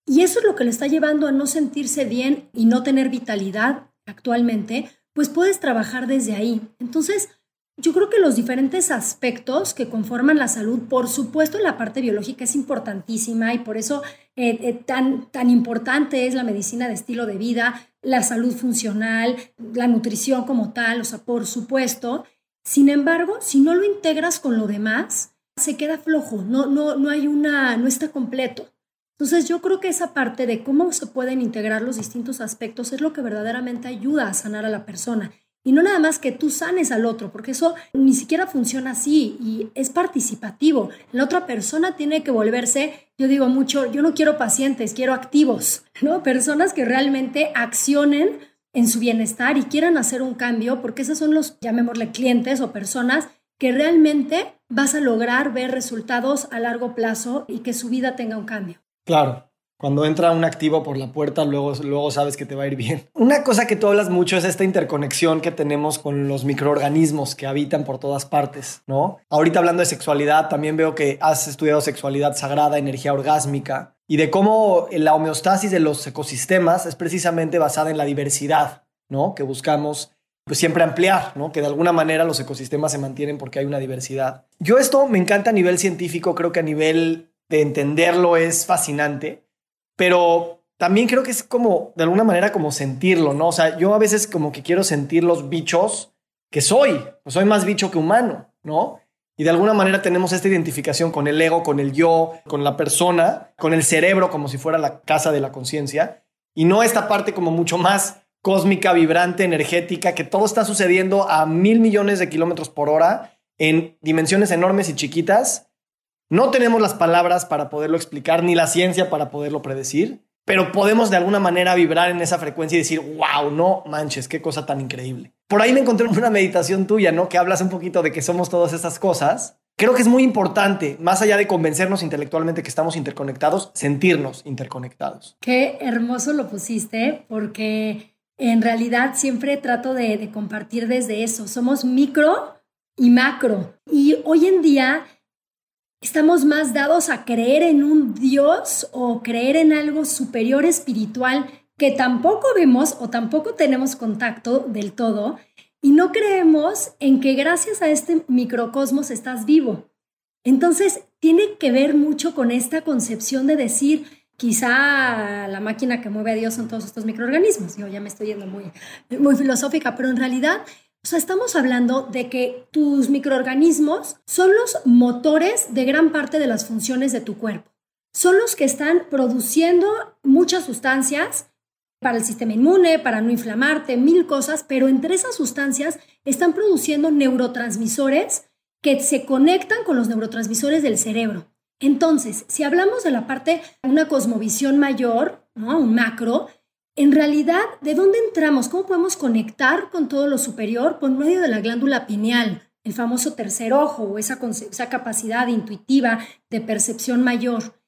S1: y eso es lo que le está llevando a no sentirse bien y no tener vitalidad actualmente, pues puedes trabajar desde ahí. Entonces, yo creo que los diferentes aspectos que conforman la salud, por supuesto la parte biológica es importantísima y por eso eh, eh, tan, tan importante es la medicina de estilo de vida, la salud funcional, la nutrición como tal, o sea, por supuesto, sin embargo, si no lo integras con lo demás, se queda flojo, no, no, no hay una, no está completo. Entonces yo creo que esa parte de cómo se pueden integrar los distintos aspectos es lo que verdaderamente ayuda a sanar a la persona. Y no nada más que tú sanes al otro, porque eso ni siquiera funciona así y es participativo. La otra persona tiene que volverse, yo digo mucho, yo no quiero pacientes, quiero activos, ¿no? Personas que realmente accionen en su bienestar y quieran hacer un cambio, porque esos son los, llamémosle, clientes o personas que realmente vas a lograr ver resultados a largo plazo y que su vida tenga un cambio.
S3: Claro. Cuando entra un activo por la puerta, luego, luego sabes que te va a ir bien. Una cosa que tú hablas mucho es esta interconexión que tenemos con los microorganismos que habitan por todas partes, ¿no? Ahorita hablando de sexualidad, también veo que has estudiado sexualidad sagrada, energía orgásmica y de cómo la homeostasis de los ecosistemas es precisamente basada en la diversidad, ¿no? Que buscamos pues siempre ampliar, ¿no? Que de alguna manera los ecosistemas se mantienen porque hay una diversidad. Yo esto me encanta a nivel científico, creo que a nivel de entenderlo es fascinante, pero también creo que es como, de alguna manera, como sentirlo, ¿no? O sea, yo a veces como que quiero sentir los bichos que soy, pues soy más bicho que humano, ¿no? Y de alguna manera tenemos esta identificación con el ego, con el yo, con la persona, con el cerebro como si fuera la casa de la conciencia. Y no esta parte como mucho más cósmica, vibrante, energética, que todo está sucediendo a mil millones de kilómetros por hora en dimensiones enormes y chiquitas. No tenemos las palabras para poderlo explicar, ni la ciencia para poderlo predecir, pero podemos de alguna manera vibrar en esa frecuencia y decir, wow, no manches, qué cosa tan increíble. Por ahí me encontré una meditación tuya, ¿no? Que hablas un poquito de que somos todas esas cosas. Creo que es muy importante, más allá de convencernos intelectualmente que estamos interconectados, sentirnos interconectados.
S1: Qué hermoso lo pusiste, porque en realidad siempre trato de, de compartir desde eso. Somos micro y macro. Y hoy en día estamos más dados a creer en un Dios o creer en algo superior espiritual que tampoco vemos o tampoco tenemos contacto del todo y no creemos en que gracias a este microcosmos estás vivo. Entonces, tiene que ver mucho con esta concepción de decir, quizá la máquina que mueve a Dios son todos estos microorganismos. Yo ya me estoy yendo muy, muy filosófica, pero en realidad o sea, estamos hablando de que tus microorganismos son los motores de gran parte de las funciones de tu cuerpo. Son los que están produciendo muchas sustancias para el sistema inmune, para no inflamarte, mil cosas, pero entre esas sustancias están produciendo neurotransmisores que se conectan con los neurotransmisores del cerebro. Entonces, si hablamos de la parte, una cosmovisión mayor, ¿no? un macro, en realidad, ¿de dónde entramos? ¿Cómo podemos conectar con todo lo superior? Por medio de la glándula pineal, el famoso tercer ojo o esa, capacidad intuitiva de percepción mayor.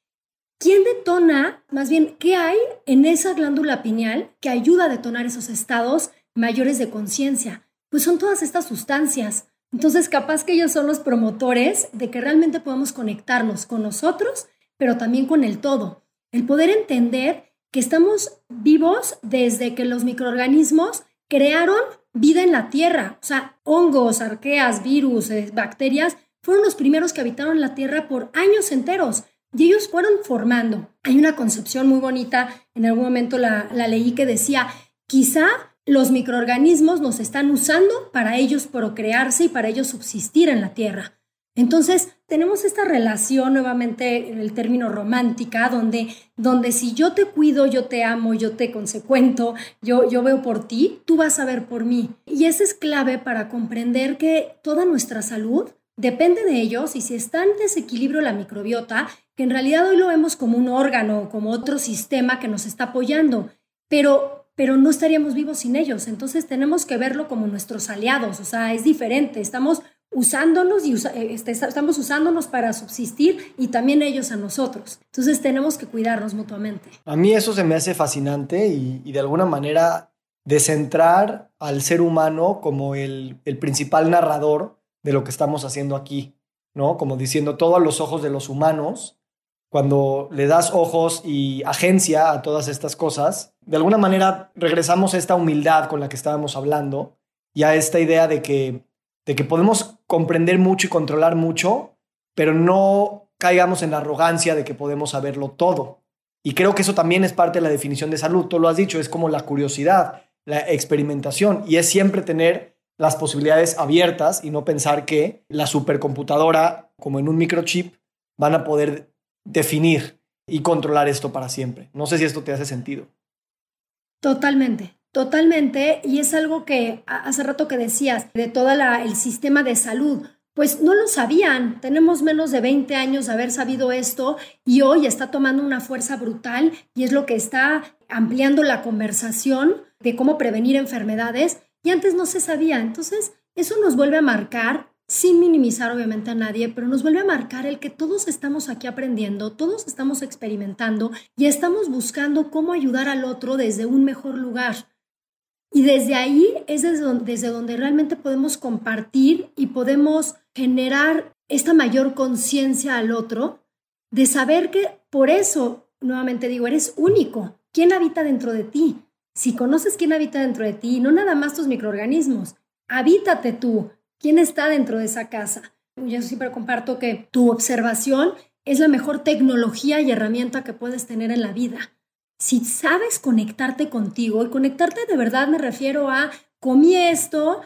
S1: ¿Quién detona, más bien, qué hay en esa glándula pineal que ayuda a detonar esos estados mayores de conciencia? Pues son todas estas sustancias. Entonces, capaz que ellos son los promotores de que realmente podamos conectarnos con nosotros, pero también con el todo. El poder entender estamos vivos desde que los microorganismos crearon vida en la Tierra. O sea, hongos, arqueas, virus, eh, bacterias, fueron los primeros que habitaron la Tierra por años enteros. Y ellos fueron formando. Hay una concepción muy bonita, en algún momento la, la leí que decía, quizá los microorganismos nos están usando para ellos procrearse y para ellos subsistir en la Tierra. Entonces, tenemos esta relación nuevamente en el término romántica, donde, donde si yo te cuido, yo te amo, yo te consecuento, yo, yo veo por ti, tú vas a ver por mí. Y eso es clave para comprender que toda nuestra salud depende de ellos y si está en desequilibrio la microbiota, que en realidad hoy lo vemos como un órgano, como otro sistema que nos está apoyando, pero pero no estaríamos vivos sin ellos. Entonces tenemos que verlo como nuestros aliados, o sea, es diferente, estamos usándonos y eh, este, estamos usándonos para subsistir y también ellos a nosotros. Entonces tenemos que cuidarnos mutuamente.
S3: A mí eso se me hace fascinante y, de alguna manera descentrar al ser humano como el, el, principal narrador de lo que estamos haciendo aquí, ¿no? Como diciendo todo a los ojos de los humanos, cuando le das ojos y agencia a todas estas cosas, de alguna manera regresamos a esta humildad con la que estábamos hablando y a esta idea de que de que podemos comprender mucho y controlar mucho, pero no caigamos en la arrogancia de que podemos saberlo todo. Y creo que eso también es parte de la definición de salud. Tú lo has dicho, es como la curiosidad, la experimentación, y es siempre tener las posibilidades abiertas y no pensar que la supercomputadora, como en un microchip, van a poder definir y controlar esto para siempre. No sé si esto te hace sentido.
S1: Totalmente. Totalmente, y es algo que hace rato que decías de todo el sistema de salud, pues no lo sabían. Tenemos menos de 20 años de haber sabido esto y hoy está tomando una fuerza brutal y es lo que está ampliando la conversación de cómo prevenir enfermedades y antes no se sabía. Entonces, eso nos vuelve a marcar, sin minimizar obviamente a nadie, pero nos vuelve a marcar el que todos estamos aquí aprendiendo, todos estamos experimentando y estamos buscando cómo ayudar al otro desde un mejor lugar. Y desde ahí es desde donde, realmente podemos compartir y podemos generar esta mayor conciencia al otro de saber que por eso, nuevamente digo, eres único. ¿Quién habita dentro de ti? Si conoces quién habita dentro de ti, no nada más tus microorganismos, habítate tú. ¿Quién está dentro de esa casa? Yo siempre comparto que tu observación es la mejor tecnología y herramienta que puedes tener en la vida si sabes conectarte contigo, y conectarte de verdad me refiero a comí esto,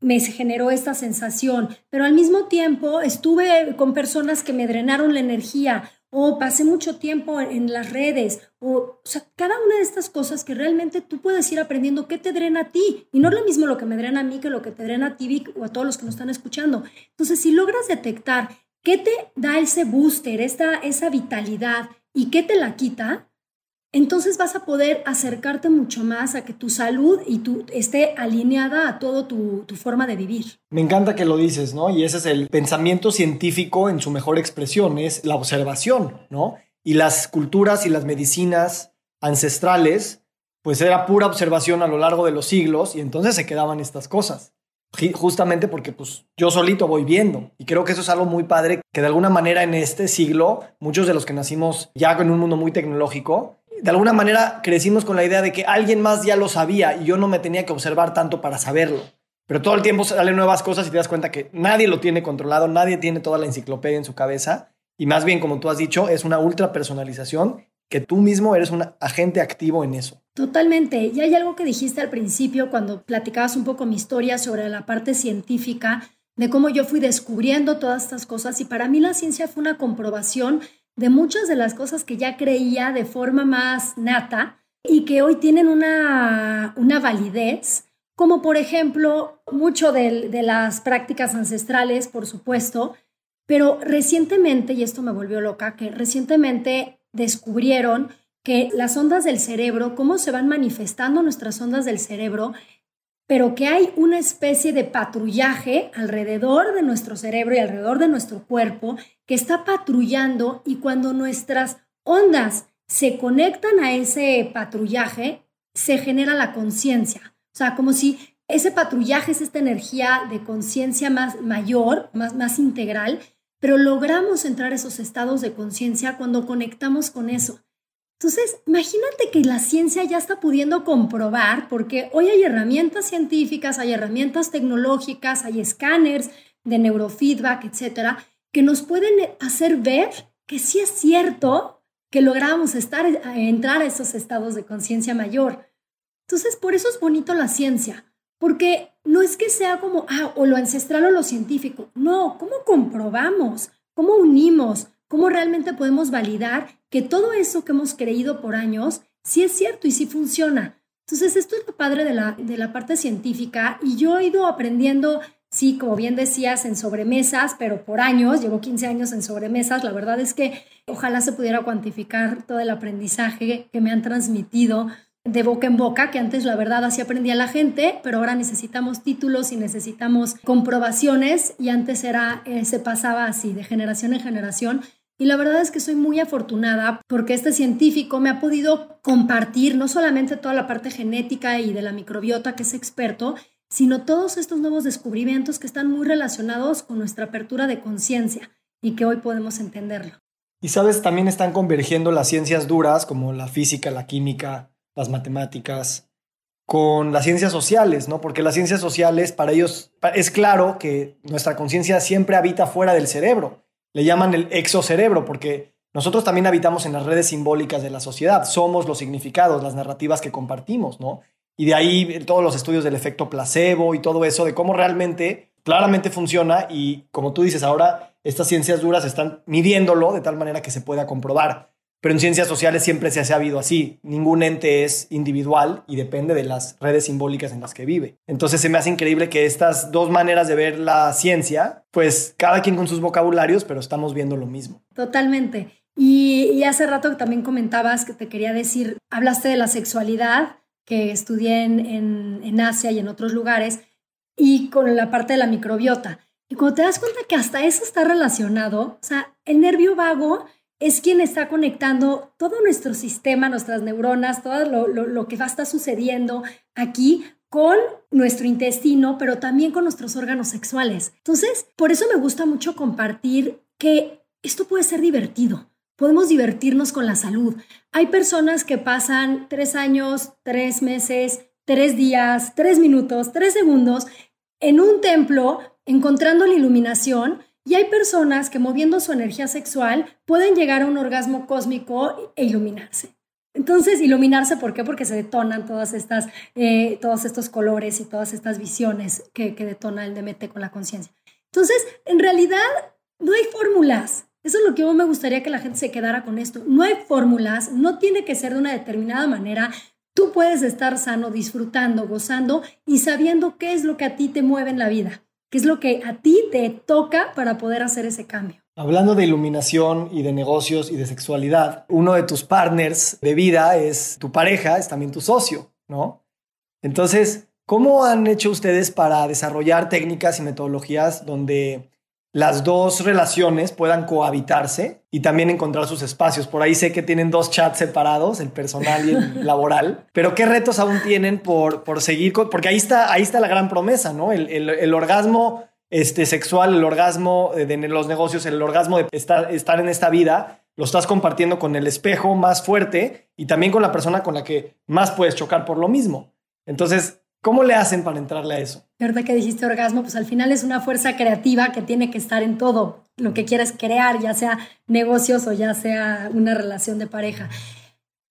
S1: me generó esta sensación, pero al mismo tiempo estuve con personas que me drenaron la energía o pasé mucho tiempo en las redes, o, sea, cada una de estas cosas que realmente tú puedes ir aprendiendo qué te drena a ti. Y no es lo mismo lo que me drena a mí que lo que te drena a ti, o a todos los que nos están escuchando. Entonces, si logras detectar qué te da ese booster, esta, esa vitalidad, y qué te la quita, entonces vas a poder acercarte mucho más a que tu salud y tu esté alineada a todo tu, tu, forma de vivir.
S3: Me encanta que lo dices, ¿no? Y ese es el pensamiento científico en su mejor expresión, es la observación, ¿no? Y las culturas y las medicinas ancestrales pues era pura observación a lo largo de los siglos y entonces se quedaban estas cosas. Justamente porque pues yo solito voy viendo y creo que eso es algo muy padre que de alguna manera en este siglo muchos de los que nacimos ya en un mundo muy tecnológico de alguna manera crecimos con la idea de que alguien más ya lo sabía y yo no me tenía que observar tanto para saberlo. Pero todo el tiempo salen nuevas cosas y te das cuenta que nadie lo tiene controlado, nadie tiene toda la enciclopedia en su cabeza y más bien, como tú has dicho, es una ultra personalización que tú mismo eres un agente activo en eso.
S1: Totalmente. Y hay algo que dijiste al principio cuando platicabas un poco mi historia sobre la parte científica, de cómo yo fui descubriendo todas estas cosas y para mí la ciencia fue una comprobación de muchas de las cosas que ya creía de forma más nata y que hoy tienen una, una validez, como por ejemplo mucho de, de las prácticas ancestrales, por supuesto, pero recientemente, y esto me volvió loca, que recientemente descubrieron que las ondas del cerebro, cómo se van manifestando nuestras ondas del cerebro, pero que hay una especie de patrullaje alrededor de nuestro cerebro y alrededor de nuestro cuerpo que está patrullando y cuando nuestras ondas se conectan a ese patrullaje, se genera la conciencia. O sea, como si ese patrullaje es esta energía de conciencia más mayor, más, más integral, pero logramos entrar a esos estados de conciencia cuando conectamos con eso. Entonces, imagínate que la ciencia ya está pudiendo comprobar, porque hoy hay herramientas científicas, hay herramientas tecnológicas, hay escáneres de neurofeedback, etcétera, que nos pueden hacer ver que sí es cierto que logramos estar, entrar a esos estados de conciencia mayor. Entonces, por eso es bonito la ciencia, porque no es que sea como, ah, o lo ancestral o lo científico. No, ¿cómo comprobamos? ¿Cómo unimos? ¿Cómo realmente podemos validar que todo eso que hemos creído por años sí es cierto y sí funciona? Entonces, esto es lo padre de la, de la parte científica y yo he ido aprendiendo, sí, como bien decías, en sobremesas, pero por años, llevo 15 años en sobremesas, la verdad es que ojalá se pudiera cuantificar todo el aprendizaje que me han transmitido de boca en boca, que antes la verdad así aprendía la gente, pero ahora necesitamos títulos y necesitamos comprobaciones y antes era, eh, se pasaba así de generación en generación. Y la verdad es que soy muy afortunada porque este científico me ha podido compartir no solamente toda la parte genética y de la microbiota que es experto, sino todos estos nuevos descubrimientos que están muy relacionados con nuestra apertura de conciencia y que hoy podemos entenderlo.
S3: Y sabes, también están convergiendo las ciencias duras como la física, la química, las matemáticas, con las ciencias sociales, ¿no? Porque las ciencias sociales, para ellos, es claro que nuestra conciencia siempre habita fuera del cerebro. Le llaman el exocerebro, porque nosotros también habitamos en las redes simbólicas de la sociedad. Somos los significados, las narrativas que compartimos, ¿no? Y de ahí todos los estudios del efecto placebo y todo eso, de cómo realmente, claramente funciona. Y como tú dices, ahora estas ciencias duras están midiéndolo de tal manera que se pueda comprobar. Pero en ciencias sociales siempre se ha sabido así. Ningún ente es individual y depende de las redes simbólicas en las que vive. Entonces se me hace increíble que estas dos maneras de ver la ciencia, pues cada quien con sus vocabularios, pero estamos viendo lo mismo.
S1: Totalmente. Y, hace rato también comentabas que te quería decir, hablaste de la sexualidad que estudié en, en Asia y en otros lugares y con la parte de la microbiota. Y cuando te das cuenta que hasta eso está relacionado, o sea, el nervio vago es quien está conectando todo nuestro sistema, nuestras neuronas, todo lo, que va a estar sucediendo aquí con nuestro intestino, pero también con nuestros órganos sexuales. Entonces, por eso me gusta mucho compartir que esto puede ser divertido. Podemos divertirnos con la salud. Hay personas que pasan tres años, tres meses, tres días, tres minutos, tres segundos en un templo encontrando la iluminación y hay personas que moviendo su energía sexual pueden llegar a un orgasmo cósmico e iluminarse. Entonces, iluminarse, ¿por qué? Porque se detonan todas estas, eh, todos estos colores y todas estas visiones que, que detona el DMT con la conciencia. Entonces, en realidad, no hay fórmulas. Eso es lo que yo me gustaría que la gente se quedara con esto. No hay fórmulas, no tiene que ser de una determinada manera. Tú puedes estar sano, disfrutando, gozando y sabiendo qué es lo que a ti te mueve en la vida. ¿Qué es lo que a ti te toca para poder hacer ese cambio?
S3: Hablando de iluminación y de negocios y de sexualidad, uno de tus partners de vida es tu pareja, es también tu socio, ¿no? Entonces, ¿cómo han hecho ustedes para desarrollar técnicas y metodologías donde las dos relaciones puedan cohabitarse y también encontrar sus espacios. Por ahí sé que tienen dos chats separados, el personal y el [LAUGHS] laboral, pero ¿qué retos aún tienen por, por seguir? porque ahí está, ahí está la gran promesa, ¿no? El, orgasmo este, sexual, el orgasmo de, los negocios, el orgasmo de estar, estar en esta vida, lo estás compartiendo con el espejo más fuerte y también con la persona con la que más puedes chocar por lo mismo. Entonces, ¿Cómo le hacen para entrarle a eso?
S1: verdad que dijiste orgasmo, pues al final es una fuerza creativa que tiene que estar en todo lo que quieres crear, ya sea negocios o ya sea una relación de pareja.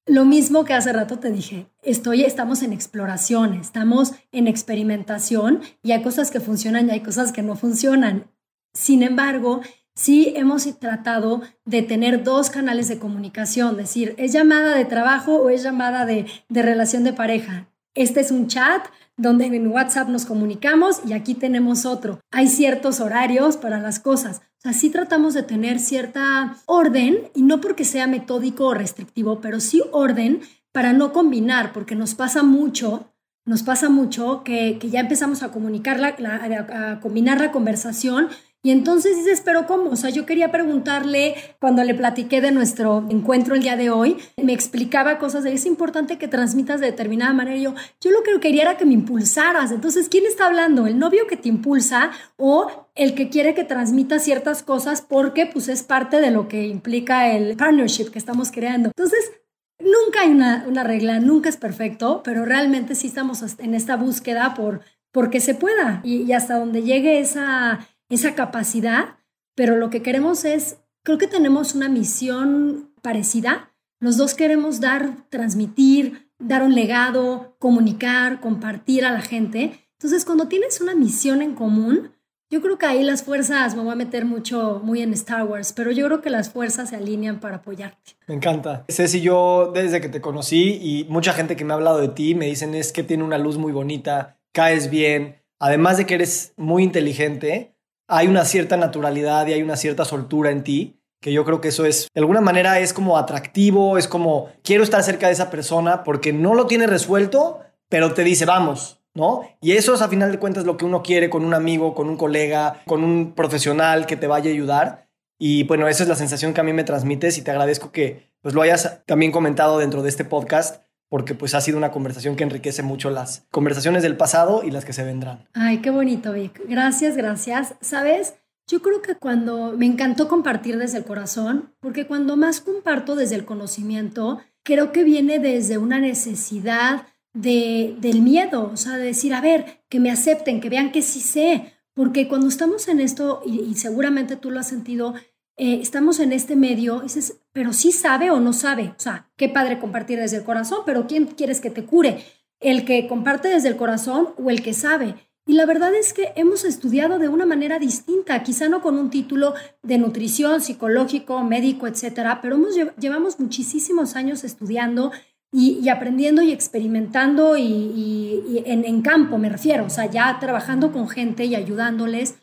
S1: Lo mismo que hace rato te dije, estoy, estamos en exploración, estamos en experimentación y hay cosas que funcionan y hay cosas que no funcionan. Sin embargo, sí hemos tratado de tener dos canales de comunicación, decir, ¿es llamada de trabajo o es llamada de, de relación de pareja? Este es un chat donde en WhatsApp nos comunicamos y aquí tenemos otro. Hay ciertos horarios para las cosas. O sea, sí tratamos de tener cierta orden y no porque sea metódico o restrictivo, pero sí orden para no combinar, porque nos pasa mucho, nos pasa mucho que, ya empezamos a comunicar, a combinar la conversación y entonces dices, pero ¿cómo? O sea, yo quería preguntarle, cuando le platiqué de nuestro encuentro el día de hoy, me explicaba cosas de, es importante que transmitas de determinada manera. Y yo, yo lo que quería era que me impulsaras. Entonces, ¿quién está hablando? ¿El novio que te impulsa o el que quiere que transmita ciertas cosas porque pues es parte de lo que implica el partnership que estamos creando? Entonces, nunca hay una, una regla, nunca es perfecto, pero realmente sí estamos en esta búsqueda por porque se pueda y, y hasta donde llegue esa esa capacidad, pero lo que queremos es, creo que tenemos una misión parecida. Los dos queremos dar, transmitir, dar un legado, comunicar, compartir a la gente. Entonces, cuando tienes una misión en común, yo creo que ahí las fuerzas, me voy a meter mucho, muy en Star Wars, pero yo creo que las fuerzas se alinean para apoyarte.
S3: Me encanta. Ceci, yo desde que te conocí y mucha gente que me ha hablado de ti me dicen es que tiene una luz muy bonita, caes bien, además de que eres muy inteligente, hay una cierta naturalidad y hay una cierta soltura en ti, que yo creo que eso es, de alguna manera es como atractivo, es como, quiero estar cerca de esa persona porque no lo tiene resuelto, pero te dice, vamos, ¿no? Y eso es a final de cuentas lo que uno quiere con un amigo, con un colega, con un profesional que te vaya a ayudar. Y bueno, esa es la sensación que a mí me transmites y te agradezco que pues lo hayas también comentado dentro de este podcast porque pues ha sido una conversación que enriquece mucho las conversaciones del pasado y las que se vendrán.
S1: Ay, qué bonito, Vic. Gracias, gracias. ¿Sabes? Yo creo que cuando me encantó compartir desde el corazón, porque cuando más comparto desde el conocimiento, creo que viene desde una necesidad de, del miedo, o sea, de decir, a ver, que me acepten, que vean que sí sé, porque cuando estamos en esto, y, y seguramente tú lo has sentido, eh, estamos en este medio, dices, pero sí sabe o no sabe. O sea, qué padre compartir desde el corazón, pero ¿quién quieres que te cure? ¿El que comparte desde el corazón o el que sabe? Y la verdad es que hemos estudiado de una manera distinta, quizá no con un título de nutrición, psicológico, médico, etcétera, pero hemos, llevamos muchísimos años estudiando y, aprendiendo y experimentando y, en, en, campo, me refiero, o sea, ya trabajando con gente y ayudándoles.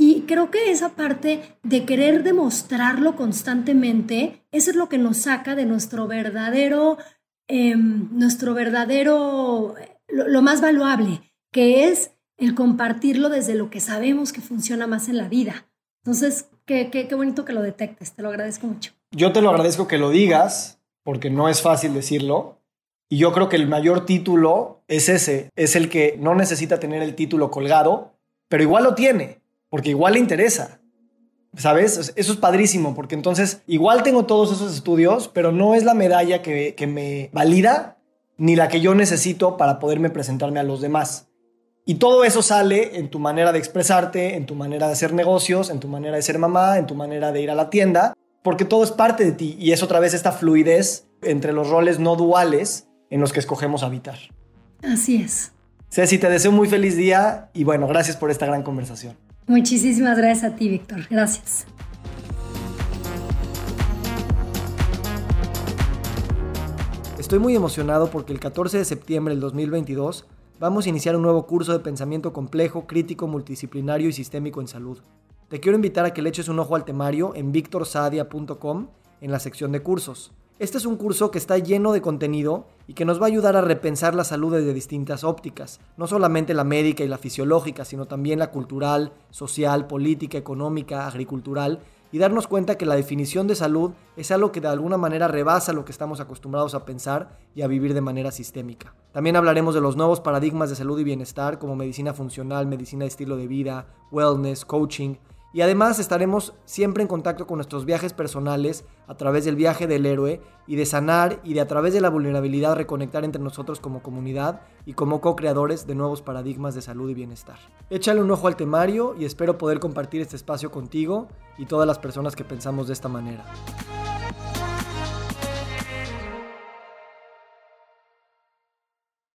S1: Y creo que esa parte de querer demostrarlo constantemente, eso es lo que nos saca de nuestro verdadero, em, nuestro verdadero, lo, más valuable, que es el compartirlo desde lo que sabemos que funciona más en la vida. Entonces, qué, qué, qué bonito que lo detectes, te lo agradezco mucho.
S3: Yo te lo agradezco que lo digas, porque no es fácil decirlo. Y yo creo que el mayor título es ese, es el que no necesita tener el título colgado, pero igual lo tiene porque igual le interesa. ¿Sabes? Eso es padrísimo, porque entonces igual tengo todos esos estudios, pero no es la medalla que, me valida ni la que yo necesito para poderme presentarme a los demás. Y todo eso sale en tu manera de expresarte, en tu manera de hacer negocios, en tu manera de ser mamá, en tu manera de ir a la tienda, porque todo es parte de ti y es otra vez esta fluidez entre los roles no duales en los que escogemos habitar.
S1: Así es.
S3: Ceci, te deseo un muy feliz día y bueno, gracias por esta gran conversación.
S1: Muchísimas gracias a ti, Víctor. Gracias.
S3: Estoy muy emocionado porque el 14 de septiembre del 2022 vamos a iniciar un nuevo curso de pensamiento complejo, crítico, multidisciplinario y sistémico en salud. Te quiero invitar a que le eches un ojo al temario en victorsadia.com en la sección de cursos. Este es un curso que está lleno de contenido y que nos va a ayudar a repensar la salud desde distintas ópticas, no solamente la médica y la fisiológica, sino también la cultural, social, política, económica, agricultural, y darnos cuenta que la definición de salud es algo que de alguna manera rebasa lo que estamos acostumbrados a pensar y a vivir de manera sistémica. También hablaremos de los nuevos paradigmas de salud y bienestar como medicina funcional, medicina de estilo de vida, wellness, coaching, y además estaremos siempre en contacto con nuestros viajes personales a través del viaje del héroe y de sanar y de a través de la vulnerabilidad reconectar entre nosotros como comunidad y como co-creadores de nuevos paradigmas de salud y bienestar. Échale un ojo al temario y espero poder compartir este espacio contigo y todas las personas que pensamos de esta manera.